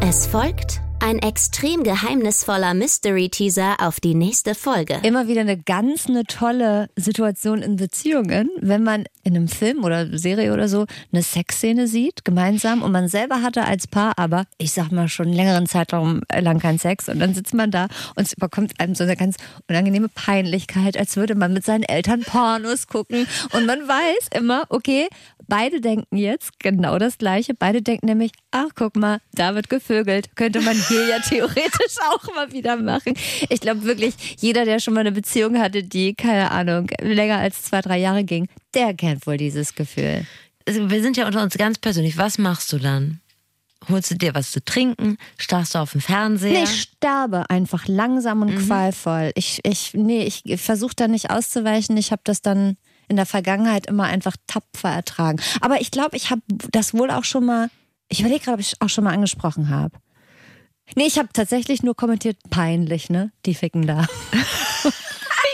Es folgt ein extrem geheimnisvoller Mystery-Teaser auf die nächste Folge. Immer wieder eine ganz eine tolle Situation in Beziehungen, wenn man in einem Film oder Serie oder so eine Sexszene sieht, gemeinsam, und man selber hatte als Paar aber, ich sag mal, schon einen längeren Zeitraum lang keinen Sex und dann sitzt man da und es überkommt einem so eine ganz unangenehme Peinlichkeit, als würde man mit seinen Eltern Pornos gucken und man weiß immer, okay, beide denken jetzt genau das Gleiche. Beide denken nämlich, ach guck mal, da wird gevögelt. Könnte man hier ja theoretisch <laughs> auch mal wieder machen. Ich glaube wirklich, jeder, der schon mal eine Beziehung hatte, die, keine Ahnung, länger als zwei, drei Jahre ging, der kennt wohl dieses Gefühl. Also wir sind ja unter uns ganz persönlich. Was machst du dann? Holst du dir was zu trinken? Starrst du auf den Fernseher? Nee, ich sterbe einfach langsam und Mhm. qualvoll. Ich, ich, nee, ich versuche da nicht auszuweichen. Ich habe das dann in der Vergangenheit immer einfach tapfer ertragen. Aber ich glaube, ich habe das wohl auch schon mal, ich überlege gerade, ob ich auch schon mal angesprochen habe. Nee, ich habe tatsächlich nur kommentiert, peinlich, ne? Die ficken da. <laughs>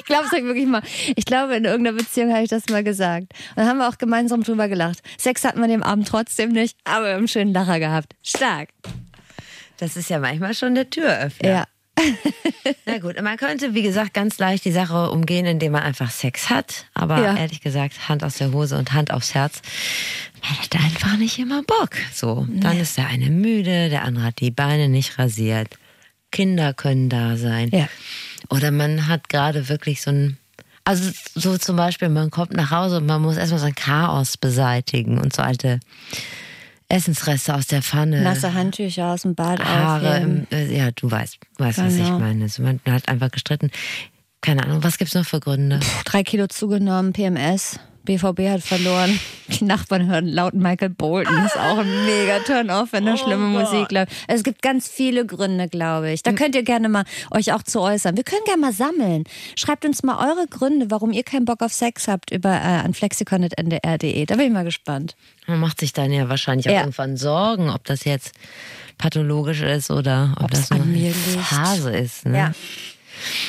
ich glaube, sag wirklich mal. Ich glaube, in irgendeiner Beziehung habe ich das mal gesagt. Und dann haben wir auch gemeinsam drüber gelacht. Sex hatten wir den Abend trotzdem nicht, aber wir haben einen schönen Lacher gehabt. Stark. Das ist ja manchmal schon der Türöffner. Ja. <laughs> Na gut, man könnte, wie gesagt, ganz leicht die Sache umgehen, indem man einfach Sex hat. Aber Ja. ehrlich gesagt, Hand aus der Hose und Hand aufs Herz. Man hat einfach nicht immer Bock. So, dann ist der eine müde, der andere hat die Beine nicht rasiert. Kinder können da sein. Ja. Oder man hat gerade wirklich so ein. Also so zum Beispiel, man kommt nach Hause und man muss erstmal so ein Chaos beseitigen und so alte Essensreste aus der Pfanne. Nasse Handtücher aus dem Bad Haare, im, äh, ja, du weißt, weißt was ich Genau. meine. So, man hat einfach gestritten. Keine Ahnung, was gibt's noch für Gründe? Drei Kilo zugenommen, PMS. BVB hat verloren. <laughs> Die Nachbarn hören laut Michael Bolton. Ist auch ein mega Turn-off, wenn da schlimme Musik läuft. Es gibt ganz viele Gründe, glaube ich. Da könnt ihr gerne mal euch auch zu äußern. Wir können gerne mal sammeln. Schreibt uns mal eure Gründe, warum ihr keinen Bock auf Sex habt, über äh, an flexikon.ndr.de. Da bin ich mal gespannt. Man macht sich dann ja wahrscheinlich auch Ja. irgendwann Sorgen, ob das jetzt pathologisch ist oder ob Ob's das eine. Phase ist. Ne? Ja.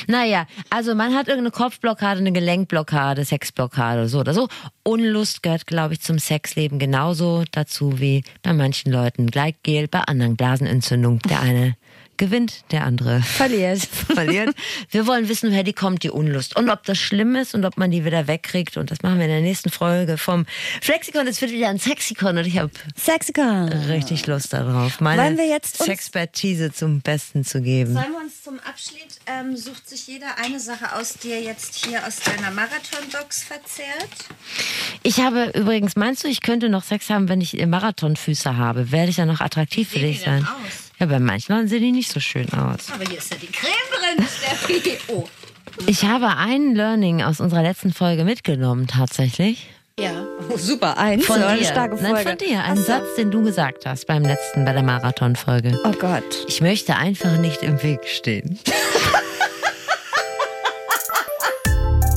Naja, also man hat irgendeine Kopfblockade, eine Gelenkblockade, Sexblockade, so oder so. Unlust gehört, glaube ich, zum Sexleben genauso dazu wie bei manchen Leuten Gleitgel, bei anderen Blasenentzündung. Der eine gewinnt, der andere Verliert. <laughs> verliert. Wir wollen wissen, woher die kommt, die Unlust. Und ob das schlimm ist und ob man die wieder wegkriegt. Und das machen wir in der nächsten Folge vom Flexikon. Es wird wieder ein Sexikon und ich habe Sexikon. richtig Lust darauf, meine Wollen wir jetzt uns- Sexpertise zum Besten zu geben. Sollen wir uns zum Abschied, ähm, sucht sich jeder eine Sache aus, die er jetzt hier aus deiner Marathon-Box verzehrt? Ich habe übrigens, meinst du, ich könnte noch Sex haben, wenn ich Marathonfüße habe? Werde ich dann noch attraktiv für dich sein? aus? Ja, bei manchen Leuten sehen die nicht so schön aus. Aber hier ist ja die Creme drin, Steffi. Oh. Ich habe ein Learning aus unserer letzten Folge mitgenommen, tatsächlich. Ja. Oh, super, eins. Von dir. eine starke Folge. Nein, von dir. Ein so. Satz, den du gesagt hast beim letzten, bei der Marathonfolge. Oh Gott. Ich möchte einfach nicht im Weg stehen. <laughs>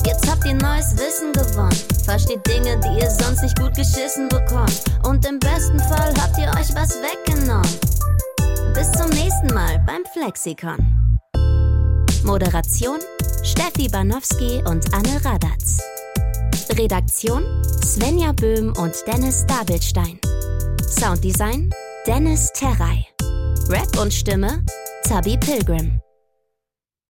Jetzt habt ihr neues Wissen gewonnen. Versteht Dinge, die ihr sonst nicht gut geschissen bekommt. Und im besten Fall habt ihr euch was weggenommen. Bis zum nächsten Mal beim Flexikon. Moderation Steffi Banowski und Anne Radatz. Redaktion Svenja Böhm und Dennis Dabelstein. Sounddesign Dennis Terrei. Rap und Stimme Zabi Pilgrim.